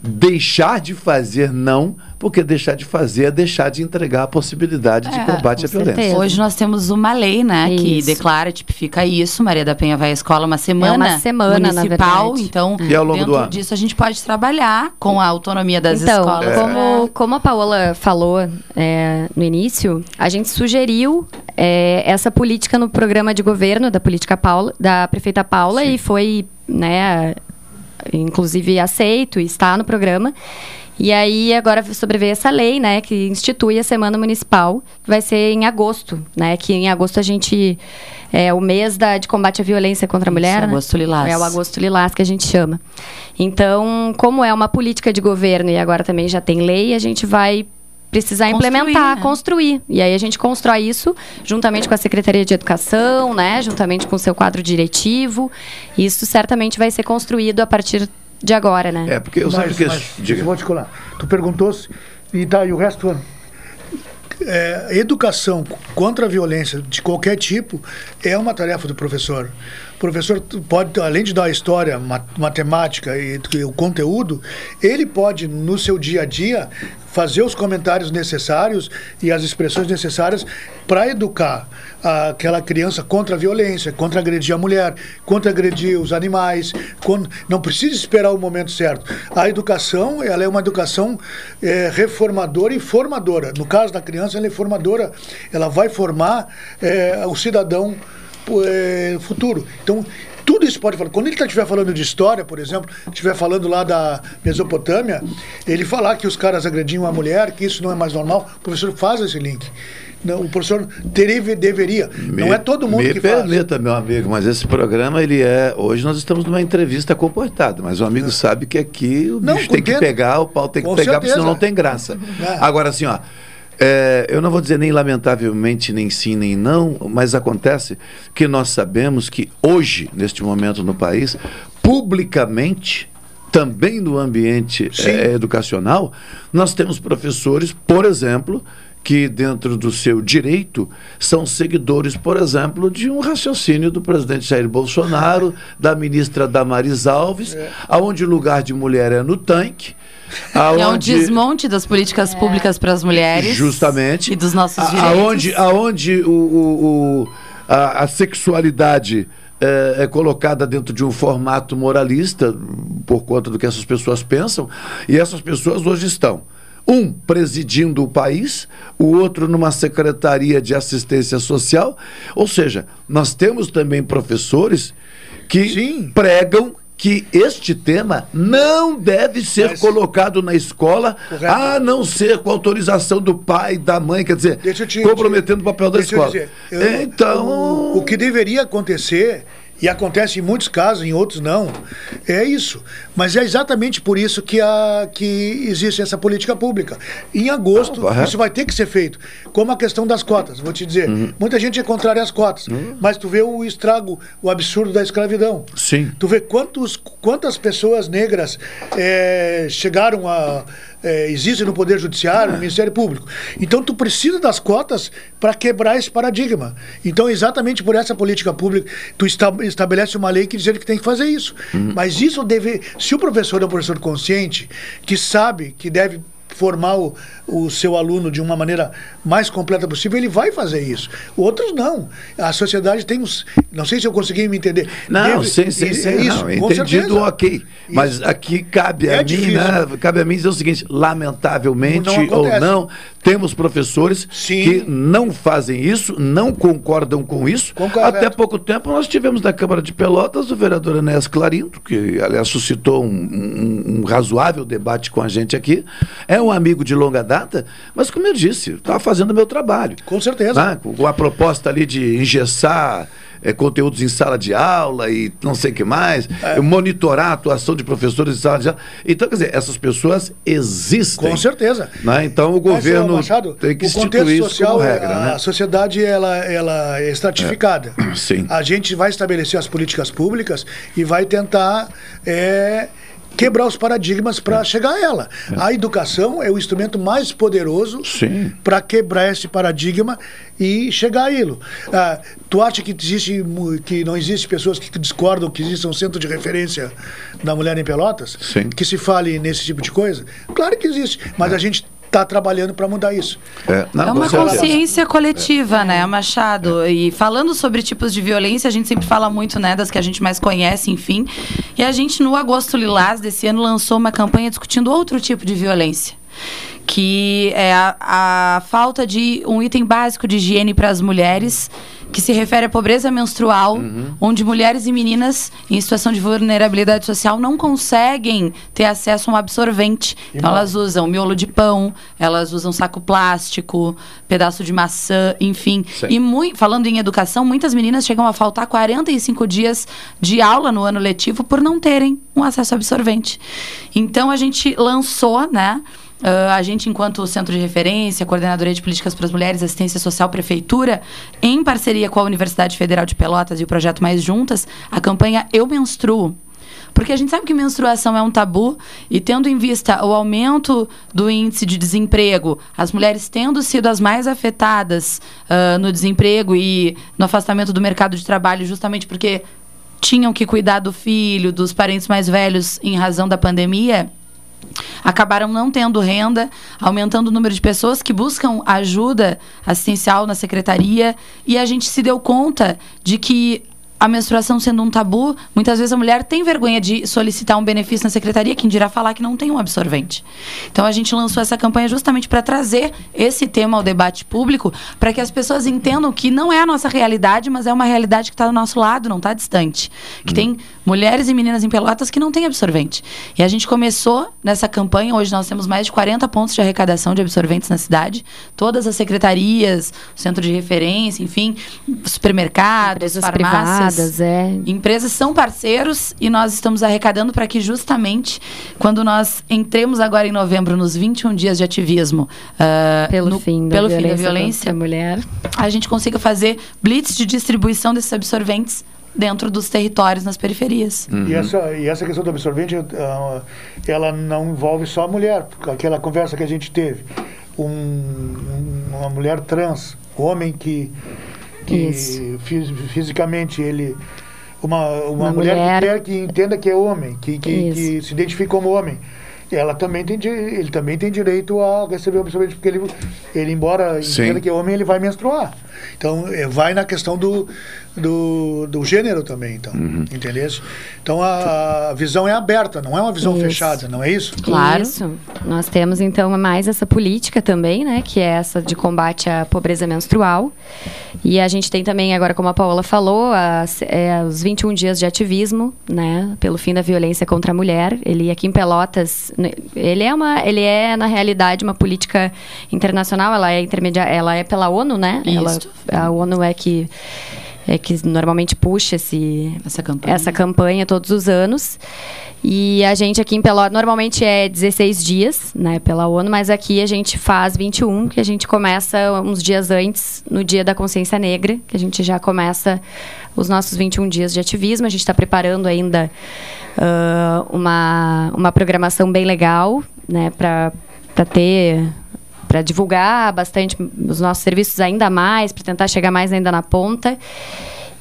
deixar de fazer, não, porque deixar de fazer é deixar de entregar a possibilidade de É, combate à violência. Hoje nós temos uma lei, né, que Isso. declara, tipifica isso. Maria da Penha vai à escola uma semana. É uma semana, na municipal. Então, E ao longo dentro do ano? disso a gente pode trabalhar com a autonomia das então, escolas. É. como, como a Paola falou é, no início, a gente sugeriu é, essa política no programa de governo da política Paula, da prefeita Paula e foi, né, inclusive aceito e está no programa. E aí agora sobreveio essa lei, né, que institui a semana municipal, que vai ser em agosto, né, que em agosto a gente é o mês da, de combate à violência contra a mulher, né? agosto lilás. É o agosto lilás que a gente chama. Então, como é uma política de governo e agora também já tem lei, a gente vai precisar Construir, implementar, né? construir. E aí a gente constrói isso juntamente com a Secretaria de Educação, né, juntamente com o seu quadro diretivo. Isso certamente vai ser construído a partir de agora, né? É, porque eu sempre que. mas, Diga. eu vou te colar. Tu perguntou se. E tá, e o resto. É, educação contra a violência de qualquer tipo é uma tarefa do professor. O professor pode, além de dar história, ma- matemática e, e o conteúdo, ele pode, no seu dia a dia, fazer os comentários necessários e as expressões necessárias para educar aquela criança contra a violência, contra agredir a mulher, contra agredir os animais. con- Não precisa esperar o momento certo. A educação, ela é uma educação eh, reformadora e formadora. No caso da criança, ela é formadora. Ela vai formar eh, o cidadão eh, futuro. Então, tudo isso pode falar. Quando ele estiver falando de história, por exemplo, estiver falando lá da Mesopotâmia, ele falar que os caras agrediam a mulher, que isso não é mais normal, o professor faz esse link. Não, o professor deve, deveria. não é todo mundo me que faz. permita, meu amigo, mas esse programa, ele é. Hoje nós estamos numa entrevista comportada, mas o amigo sabe que aqui o Não, bicho tem que pegar, o pau tem que Com pegar, porque certeza. senão não tem graça. É. Agora, assim, ó. É, eu não vou dizer nem lamentavelmente, nem sim, nem não, mas acontece que nós sabemos que hoje, neste momento no país, publicamente, também no ambiente eh, educacional, nós temos professores, por exemplo, que dentro do seu direito são seguidores, por exemplo, de um raciocínio do presidente Jair Bolsonaro, da ministra Damaris Alves, aonde o lugar de mulher é no tanque, É um aonde desmonte das políticas públicas para as mulheres. Justamente. E dos nossos direitos. Aonde, aonde o, o- o- a, a sexualidade é, é colocada dentro de um formato moralista, por conta do que essas pessoas pensam, e essas pessoas hoje estão. Um presidindo o país, o outro numa secretaria de assistência social. Ou seja, nós temos também professores que pregam que este tema não deve ser colocado na escola, a não ser com autorização do pai, da mãe, quer dizer, comprometendo o papel da eu escola. dizer, eu- então, o, o que deveria acontecer, e acontece em muitos casos, em outros não, é isso. Mas é exatamente por isso que, a, que existe essa política pública. Em agosto, Não, vai. isso vai ter que ser feito. Como a questão das cotas, vou te dizer. Uhum. Muita gente é contrária às cotas, mas tu vê o estrago, o absurdo da escravidão. Sim. Tu vê quantos, quantas pessoas negras eh, chegaram a é, existem no Poder Judiciário, no Ministério Público. Então, tu precisa das cotas para quebrar esse paradigma. Então, exatamente por essa política pública, tu esta- estabelece uma lei que diz que tem que fazer isso. Mas isso deve. Se o professor é um professor consciente, que sabe que deve formar o, o seu aluno de uma maneira mais completa possível, ele vai fazer isso. Outros não. A sociedade tem uns. Não sei se eu consegui me entender. Não, Deve- sim, sim, é sim. isso, não, entendido, certeza. ok. Mas aqui cabe É a mim, né? Cabe a mim dizer o seguinte: lamentavelmente Não ou não, temos professores que não fazem isso, não concordam com isso. Até pouco tempo nós tivemos na Câmara de Pelotas o vereador Enéas Clarindo, que aliás suscitou um, um- um razoável debate com a gente aqui. É um amigo de longa data, mas como eu disse, estava fazendo o meu trabalho. Com certeza. Com a proposta ali de engessar eh, conteúdos em sala de aula e não sei o que mais, É. monitorar a atuação de professores em sala de aula. Então, quer dizer, essas pessoas existem. Com certeza. Né? Então, o governo Machado, tem que o instituir contexto isso social, como é- regra. a né? sociedade ela, ela é estratificada. Sim. A gente vai estabelecer as políticas públicas e vai tentar é, quebrar os paradigmas para chegar a ela. A educação é o instrumento mais poderoso para quebrar esse paradigma e chegar a ele. Ah, tu acha que existe que não existe pessoas que discordam que existe um centro de referência da mulher em Pelotas? Sim. Que se fale nesse tipo de coisa? Claro que existe, mas a gente está trabalhando para mudar isso. É, é uma consciência coletiva, né, Machado? E falando sobre tipos de violência, a gente sempre fala muito, né, das que a gente mais conhece, enfim. E a gente, no Agosto Lilás desse ano, lançou uma campanha discutindo outro tipo de violência. Que é a, a falta de um item básico de higiene para as mulheres, que se refere à pobreza menstrual, onde mulheres e meninas em situação de vulnerabilidade social não conseguem ter acesso a um absorvente. Então, elas usam miolo de pão, elas usam saco plástico, pedaço de maçã, enfim. Sim. E falando em educação, muitas meninas chegam a faltar 45 dias de aula no ano letivo por não terem um acesso a absorvente. Então, a gente lançou, né? Ah, a gente, enquanto Centro de Referência, Coordenadoria de Políticas para as Mulheres, Assistência Social, Prefeitura, em parceria com a Universidade Federal de Pelotas e o Projeto Mais Juntas, a campanha Eu Menstruo. Porque a gente sabe que menstruação é um tabu e tendo em vista o aumento do índice de desemprego, as mulheres tendo sido as mais afetadas ah, no desemprego e no afastamento do mercado de trabalho, justamente porque tinham que cuidar do filho, dos parentes mais velhos em razão da pandemia, acabaram não tendo renda, aumentando o número de pessoas que buscam ajuda assistencial na secretaria. E a gente se deu conta de que a menstruação sendo um tabu, muitas vezes a mulher tem vergonha de solicitar um benefício na secretaria, quem dirá falar que não tem um absorvente. Então a gente lançou essa campanha justamente para trazer esse tema ao debate público, para que as pessoas entendam que não é a nossa realidade, mas é uma realidade que está do nosso lado, não está distante. Que tem mulheres e meninas em Pelotas que não têm absorvente. E a gente começou nessa campanha, hoje nós temos mais de 40 pontos de arrecadação de absorventes na cidade, todas as secretarias, centro de referência, enfim, supermercados, farmácias. privadas, é. Empresas são parceiros e nós estamos arrecadando para que justamente quando nós entremos agora em novembro nos 21 dias de ativismo ah, Pelo no- fim da pelo fim da violência mulher, a gente consiga fazer blitz de distribuição desses absorventes dentro dos territórios nas periferias. E, essa, e essa questão do absorvente, ah, ela não envolve só a mulher. Aquela conversa que a gente teve. Um- um- uma mulher trans, homem que, que Isso. fisicamente ele. Uma, uma, Uma mulher, mulher- que, quer que entenda que é homem, que, que, que se identifica como homem. Ela também tem, ele também tem direito a receber o absorvente, porque ele, ele embora Sim. entenda que é homem, ele vai menstruar. Então, eh, vai na questão do, do, do gênero também, então, entendesse? Então, a, a visão é aberta, não é uma visão Isso. fechada, não é isso? Isso. Nós temos então mais essa política também, né, que é essa de combate à pobreza menstrual. E a gente tem também agora, como a Paola falou, as, é, os 21 dias de ativismo, né, pelo fim da violência contra a mulher. Ele aqui em Pelotas, ele é uma, ele é na realidade uma política internacional. Ela é intermedia, ela é pela ONU, né? Ela, Isso. a ONU é que é que normalmente puxa esse, essa, campanha. essa campanha todos os anos. E a gente aqui em Pelotas, normalmente é 16 dias, né, pela ONU, mas aqui a gente faz 21, que a gente começa uns dias antes, no dia da consciência negra, que a gente já começa os nossos 21 dias de ativismo. A gente está preparando ainda ah, uma, uma programação bem legal, né, para ter para divulgar bastante os nossos serviços ainda mais, para tentar chegar mais ainda na ponta.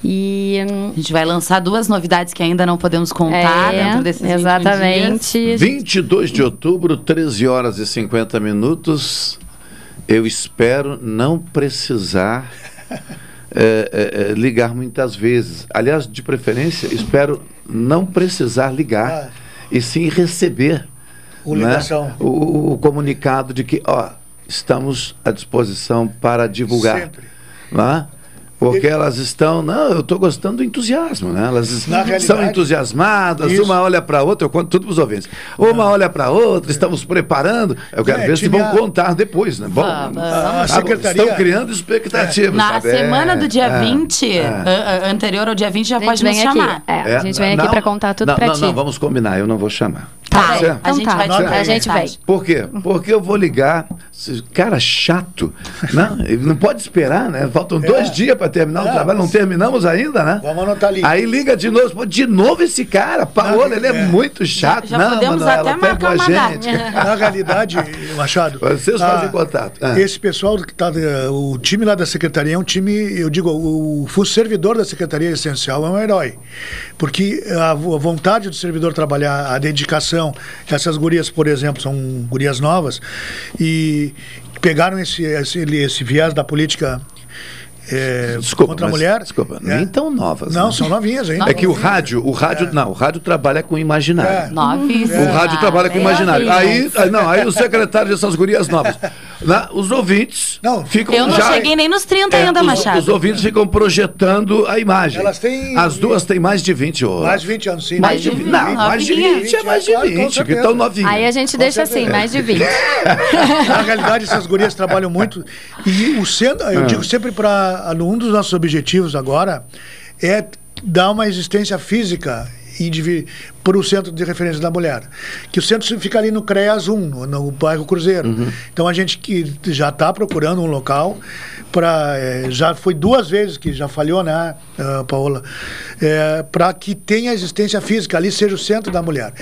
E hum, A gente vai lançar duas novidades que ainda não podemos contar É, dentro desses 21 exatamente. dias. 22 de outubro, 13 horas e 50 minutos. Eu espero não precisar é, é, é, ligar muitas vezes. Aliás, de preferência, espero não precisar ligar e sim receber O né, ligação. o, o- o comunicado de que, ó, estamos à disposição para divulgar. Sempre. Né? Porque elas estão, não, eu estou gostando do entusiasmo, né? Elas Na são entusiasmadas, isso. uma olha para a outra, eu conto tudo para os ouvintes. Uma olha para a outra, estamos preparando. Eu quero É, ver se vão a- contar depois, né? Bom. A ah, secretaria- estão criando expectativas. Na sabe? semana É, do dia é, 20, é. anterior ao dia 20, já pode nos vem aqui. chamar. É, a gente vem aqui não, para contar tudo não, para não, ti. Não, vamos combinar, eu não vou chamar. Tá, Certo? a gente Então tá, vai te nota mandar aí. a gente. Por quê? Porque eu vou ligar. Cara, chato. Não, ele não pode esperar, né? Faltam dois dias para terminar o É, trabalho, não terminamos ainda, né? Vamos anotar ali. Aí liga de novo, pô, de novo esse cara, Paola, ele é, é. muito chato. Já não, podemos Manuela, até marcar a uma gente. Na realidade, Machado. Vocês ah, fazem contato. Ah. Esse pessoal que está. O time lá da secretaria é um time, eu digo, o, o servidor da secretaria essencial é um herói. Porque a, a vontade do servidor trabalhar, a dedicação, essas gurias, por exemplo, são gurias novas, e pegaram esse, esse, esse viés da política. é, Desculpa, contra a mas- mulher. Desculpa, É. nem tão novas. Não, né? são novinhas ainda. É que o rádio, o rádio, não, o rádio trabalha com imaginário. É. Novíssima. O rádio trabalha com imaginário. Aí, não, aí o secretário dessas gurias novas. né, os ouvintes Não, ficam Eu não já. cheguei nem nos 30 É, ainda, os, Machado. os ouvintes ficam projetando a imagem. Elas têm- As duas têm mais de 20 horas. Mais de 20 anos, sim. Mais de 20. Não, mais de novinha. 20 é mais de Claro, com 20, que certeza. estão novinhos. Aí a gente deixa assim, mais de 20. Na realidade, essas gurias trabalham muito. E o centro, eu Ah. digo sempre para um dos nossos objetivos agora é dar uma existência física para o centro de referência da mulher. Que o centro fica ali no CREAS 1, no, no bairro Cruzeiro. Uhum. Então a gente que já está procurando um local para. já foi duas vezes que já falhou, né, ah, Paola? para que tenha existência física, ali seja o centro da mulher.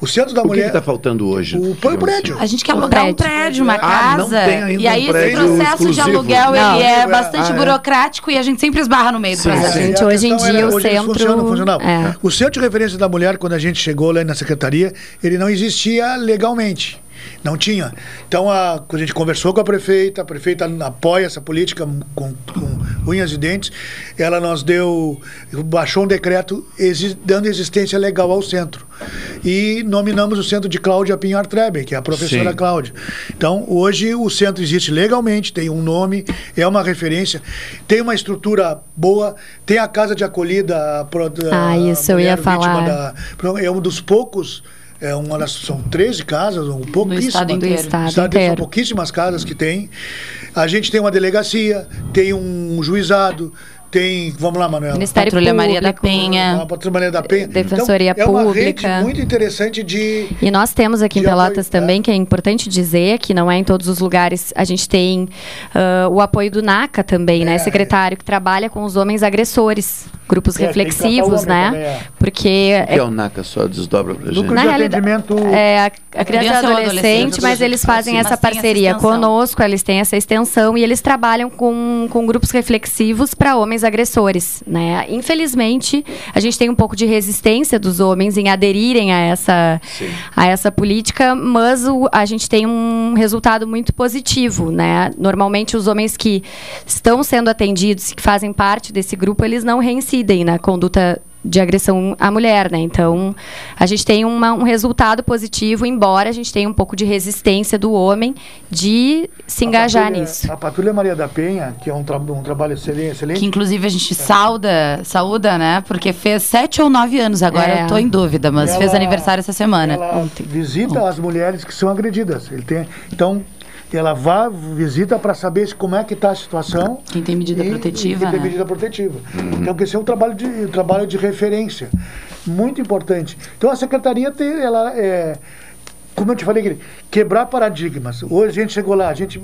O centro da O que mulher. está faltando hoje? O, põe o prédio. A gente quer Um alugar um prédio. prédio, uma Ah, não casa. tem ainda e aí um esse processo de exclusivo. aluguel Não. ele é É. bastante Ah, é. burocrático e a gente sempre esbarra no meio do Sim, processo. sim. Gente, hoje em dia era- o centro- funcionam, funcionavam. é. O centro de referência da mulher, quando a gente chegou lá na secretaria, ele não existia legalmente. Não tinha. Então, a, a gente conversou com a prefeita, a prefeita apoia essa política com, com unhas e dentes, ela nos deu, baixou um decreto exi- dando existência legal ao centro. E nominamos o centro de Cláudia Pinhar Treben, que é a professora Sim. Cláudia. Então, hoje o centro existe legalmente, tem um nome, é uma referência, tem uma estrutura boa, tem a casa de acolhida. a pro- Ah, isso eu ia falar. da- é um dos poucos. É uma das, são 13 casas, um pouquíssimas. estado inteiro. Do estado São inteiro. pouquíssimas casas que tem. A gente tem uma delegacia, tem um juizado, tem. Vamos lá, Manuela. Ministério Patrulha Maria da Penha. Patrulha Maria da Penha. Defensoria então, é uma rede Pública. muito interessante de. E nós temos aqui em De apoio, Pelotas é. também, que é importante dizer, que não é em todos os lugares. A gente tem ah, o apoio do NACA também, né, É. secretário, que trabalha com os homens agressores, grupos É, reflexivos, né? também, é. Porque O que é, é o NACA? Só desdobra pra gente. Na de realidade atendimento. é a, a criança e adolescente, adolescente, mas eles fazem sim, essa essa parceria extensão. conosco, eles têm essa extensão e eles trabalham com, com grupos reflexivos para homens agressores, né? Infelizmente, a gente tem um pouco de resistência dos homens em aderirem a essa, a essa política, mas o- a gente tem um resultado muito positivo, né? Normalmente os homens que estão sendo atendidos, que fazem parte desse grupo, eles não reincidem na conduta de agressão à mulher, né? Então, a gente tem uma- um resultado positivo, embora a gente tenha um pouco de resistência do homem de se a engajar Patrulha- nisso. A Patrulha Maria da Penha, que é um, tra- um trabalho excelente. excelente Que inclusive a gente sauda, saúda, né? Porque fez sete ou nove anos agora, É. eu tô em dúvida, mas Ela- fez aniversário essa semana. Ela visita as mulheres que são agredidas. Ele tem, então, ela vai, visita para saber se- como é que está a situação. Quem tem medida e- protetiva, quem tem né? medida protetiva. Então, que esse é um trabalho de, um trabalho de referência. Muito importante. Então, a secretaria tem, ela é como eu te falei, quebrar paradigmas. Hoje a gente chegou lá, a gente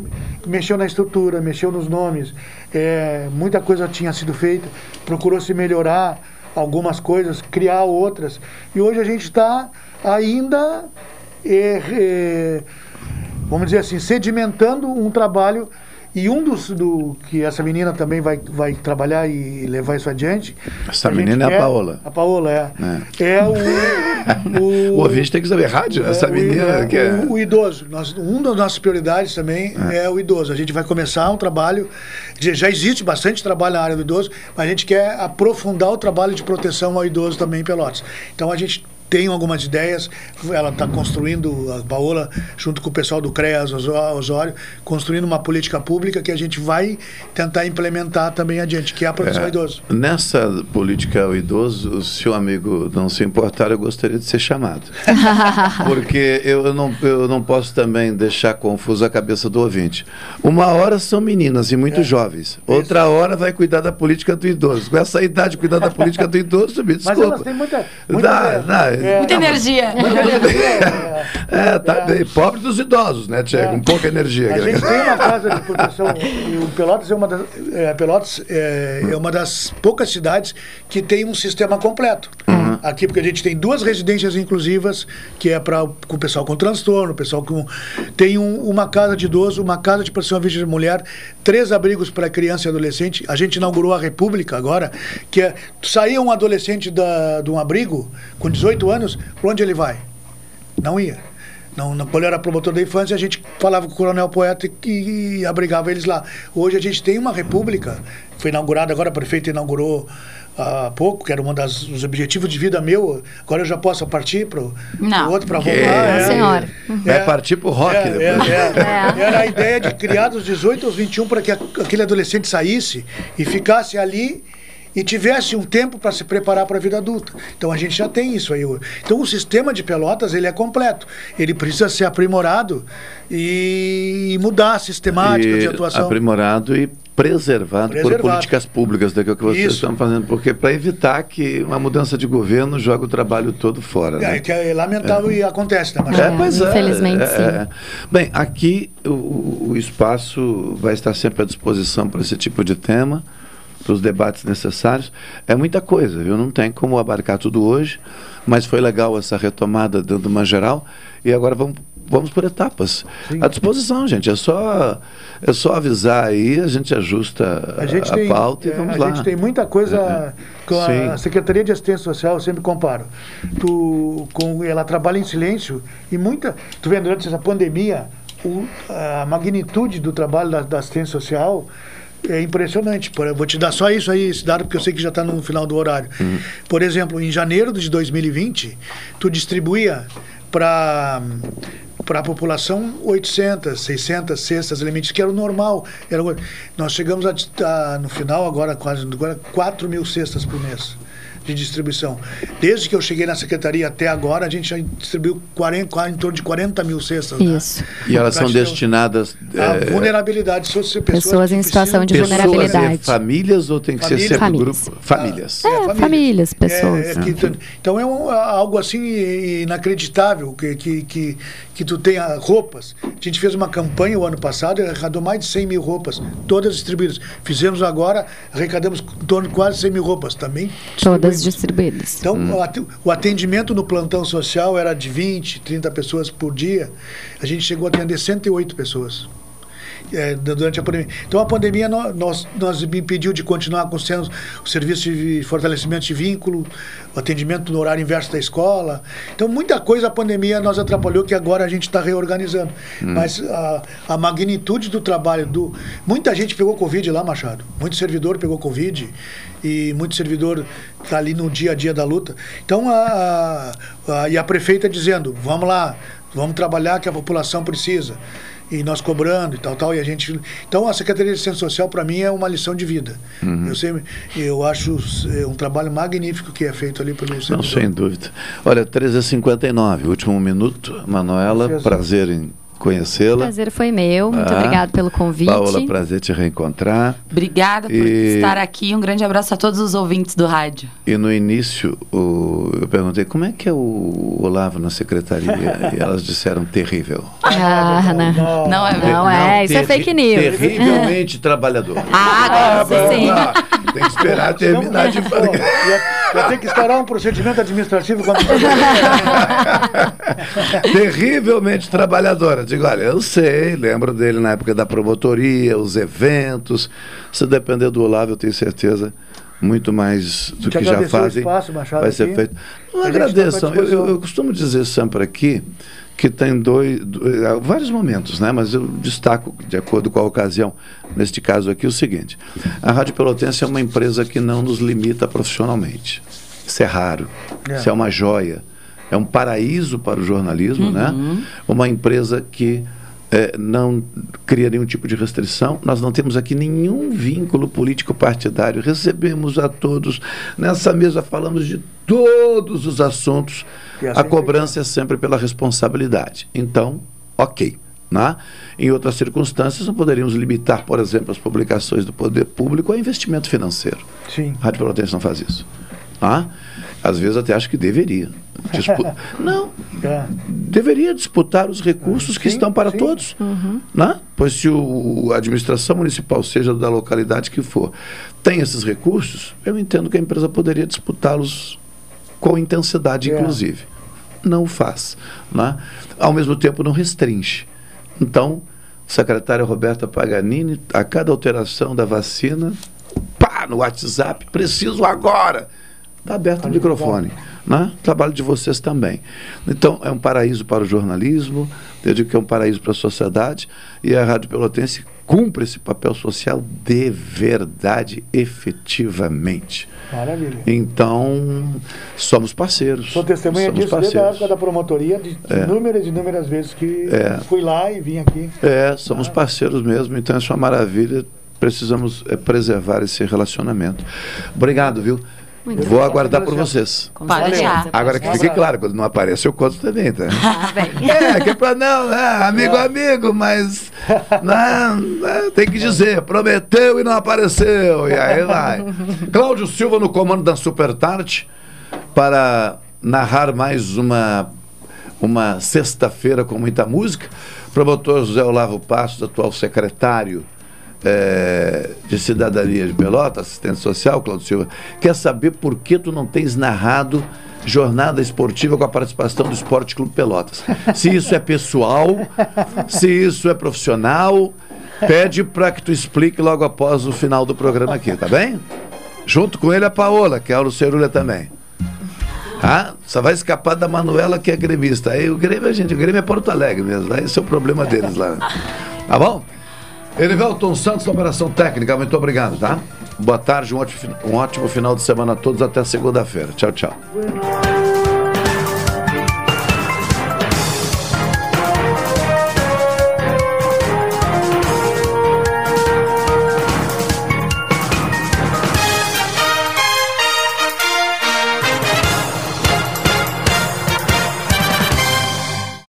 mexeu na estrutura, mexeu nos nomes, é, muita coisa tinha sido feita, procurou se melhorar algumas coisas, criar outras. E hoje a gente está ainda é, é, vamos dizer assim, sedimentando um trabalho e um dos do que essa menina também vai, vai trabalhar e levar isso adiante. Essa menina é a quer- Paola. A Paola, é. É. É o. O ouvinte tem que saber rádio, essa o- menina é, que é. o, o idoso. Nós, uma das nossas prioridades também é. o idoso. A gente vai começar um trabalho. Já já existe bastante trabalho na área do idoso, mas a gente quer aprofundar o trabalho de proteção ao idoso também em Pelotas. Então a gente tem algumas ideias. Ela está construindo, a Paola, junto com o pessoal do CREAS Osó- Osório, construindo uma política pública que a gente vai tentar implementar também adiante, que é a proteção ao É, idoso. Nessa política ao idoso, se o amigo não se importar, eu gostaria de ser chamado. Porque eu não, eu não posso também deixar confuso a cabeça do ouvinte. Uma hora são meninas e muito jovens. Outra hora vai cuidar da política do idoso. Com essa idade, cuidar da política do idoso, me Mas desculpa. elas têm muita. muita Dá, dá. Muita energia. É, tá bem. Pobre dos idosos, né, Tchê? Com pouca energia. A gente tem uma casa de proteção. o Pelotas é uma das, é, Pelotas é, é uma das poucas cidades que tem um sistema completo. Aqui, porque a gente tem duas residências inclusivas, que é para o pessoal com transtorno, o pessoal com. Tem um- uma casa de idoso, uma casa de à vítima de mulher, três abrigos para criança e adolescente. A gente inaugurou a República agora, que é. Saía um adolescente da, de um abrigo, com 18 anos, para onde ele vai? Não ia. Não, não, quando eu era promotor da infância, a gente falava com o coronel poeta e, e abrigava eles lá. Hoje a gente tem uma república, foi inaugurada agora, a prefeita inaugurou há pouco, que era um dos objetivos de vida meu. Agora eu já posso partir para o outro para voltar. é, é. senhora. Vai partir pro rock É, depois. é, é. Era a ideia de criar dos 18 aos 21 para que aquele adolescente saísse e ficasse ali e tivesse um tempo para se preparar para a vida adulta. Então a gente já tem isso aí. Então o sistema de Pelotas ele é completo. Ele precisa ser aprimorado e mudar a sistemática E de atuação. aprimorado e preservado, Preservado. por políticas públicas, daquilo que vocês Isso. estão fazendo, porque para evitar que uma mudança de governo jogue o trabalho todo fora. É, né? que é lamentável e acontece, né? É, pois é, infelizmente, é, sim. é. Bem, aqui o, o espaço vai estar sempre à disposição para esse tipo de tema, para os debates necessários. É muita coisa, viu? Não tem como abarcar tudo hoje, mas foi legal essa retomada dando uma geral. E agora vamos, vamos por etapas. À disposição, gente. É só, é só avisar aí, a gente ajusta a, A gente tem, pauta e é, vamos a lá. gente tem muita coisa com a Sim. Secretaria de Assistência Social, eu sempre comparo. Tu, com, ela trabalha em silêncio e muita. Tu vendo durante essa pandemia, o- a magnitude do trabalho da, da assistência social é impressionante. Por- vou te dar só isso aí, esse dado, porque eu sei que já está no final do horário. Por exemplo, em janeiro de 2020, tu distribuía para para a população 800, 600 cestas alimentícias, que era o normal. Era, nós chegamos a, a, no final, agora quase agora, 4 mil cestas por mês de distribuição. Desde que eu cheguei na secretaria até agora, a gente já distribuiu 40, quase em torno de 40 mil cestas. né? Isso. E elas são Praticamente- destinadas. A eh, vulnerabilidade social. Pessoas em situação de pessoas, vulnerabilidade. é, famílias ou tem que Famílias. ser sempre Famílias. grupo? Famílias. É, famílias, pessoas. É, é que- então é um- algo assim inacreditável que, que, que, que tu tenha roupas. A gente fez uma campanha o ano passado e arrecadou mais de 100 mil roupas, todas distribuídas. Fizemos agora, arrecadamos em torno de quase 100 mil roupas também. Todas distribuídas. Então, o ate- o atendimento no plantão social era de 20, 30 pessoas por dia. A gente chegou a atender 108 pessoas. É, du- durante a pandemia. Então, a pandemia no- nós, nos impediu de continuar com o serviço de fortalecimento de vínculo, o atendimento no horário inverso da escola. Então, muita coisa a pandemia nos atrapalhou que agora a gente está reorganizando. Hum. Mas a, a magnitude do trabalho do. Muita gente pegou Covid lá, Machado. Muito servidor pegou Covid e muito servidor está ali no dia a dia da luta. Então, a, a- e a prefeita dizendo: vamos lá, vamos trabalhar que a população precisa. E nós cobrando e tal, tal, e a gente. Então, a Secretaria de Assistência Social, para mim, é uma lição de vida. Uhum. Eu, sempre, eu acho é, um trabalho magnífico que é feito ali pelo Não, servidor. sem dúvida. Olha, 13h59, último minuto. Manuela, Prazer. prazer em conhecê-la. prazer foi meu. Muito Ah, obrigado pelo convite. Paola, prazer te reencontrar. Obrigada por E- estar aqui. Um grande abraço a todos os ouvintes do rádio. E no início, o- eu perguntei como é que é o Olavo na secretaria. e elas disseram terrível. Ah, não. Não é Não é, isso é fake news. Terrivelmente trabalhador. Ah, agora sim. Tem que esperar terminar de. E a, Vai ter que esperar um procedimento administrativo quando Terrivelmente trabalhadora. Digo, olha, eu sei, lembro dele na época da promotoria, os eventos. Se depender do Olavo, eu tenho certeza, muito mais do Te que já fazem espaço, Machado, vai ser aqui. feito. Não tá agradeçam. Eu, eu- eu costumo dizer sempre aqui que tem dois, do- há vários momentos, né? Mas eu destaco, de acordo com a ocasião, neste caso aqui, o seguinte: a Rádio Pelotense é uma empresa que não nos limita profissionalmente. Isso é raro. É. Isso é uma joia. É um paraíso para o jornalismo, né? Uma empresa que eh, não cria nenhum tipo de restrição. Nós não temos aqui nenhum vínculo político partidário. Recebemos a todos. Nessa mesa falamos de todos os assuntos. E A assim cobrança é sempre pela responsabilidade. Então, ok. Né? Em outras circunstâncias, não poderíamos limitar, por exemplo, as publicações do poder público a investimento financeiro. Sim. A Rádio Pelotense não faz isso. Tá? Às vezes até acho que deveria. Dispu- não, É. deveria disputar os recursos que estão para todos. Né? Pois se o, a administração municipal, seja da localidade que for, tem esses recursos, eu entendo que a empresa poderia disputá-los com intensidade, É. inclusive. Não o faz. Né? Ao mesmo tempo, não restringe. Então, secretária Roberta Paganini, a cada alteração da vacina, pá, no WhatsApp, preciso agora. Está aberto o microfone. Né? Trabalho de vocês também. Então, é um paraíso para o jornalismo, eu digo que é um paraíso para a sociedade, e a Rádio Pelotense cumpre esse papel social de verdade, efetivamente. Maravilha. Então, somos parceiros. Sou testemunha somos disso desde a parceiros. época da promotoria, de É. inúmeras e inúmeras vezes que É. fui lá e vim aqui. É, somos parceiros mesmo, então isso é uma maravilha. Precisamos é, preservar esse relacionamento. Obrigado, viu? Muito Vou obrigada. aguardar por vocês. Com Pode certeza. deixar. Agora que fique claro, quando não aparece, eu conto também, tá? Ah, bem. É, que é pra não, né? amigo, amigo, mas não, né, tem que dizer, prometeu e não apareceu, e aí vai. Cláudio Silva no comando da Super Tarte para narrar mais uma, uma sexta-feira com muita música. Promotor José Olavo Passos, atual secretário eh, de Cidadania de Pelotas, assistente social, Cláudio Silva, quer saber por que tu não tens narrado jornada esportiva com a participação do Esporte Clube Pelotas. Se isso é pessoal, se isso é profissional, pede para que tu explique logo após o final do programa aqui, tá bem? Junto com ele a Paola, que é a Lucerulha também. Ah, só vai escapar da Manuela, que é gremista. Aí o Grêmio, gente, o Grêmio é Porto Alegre mesmo, esse é o problema deles lá. Tá bom? Erivelton Santos, Operação Técnica, muito obrigado, tá? Boa tarde, um ótimo, um ótimo final de semana a todos, até segunda-feira. Tchau, tchau.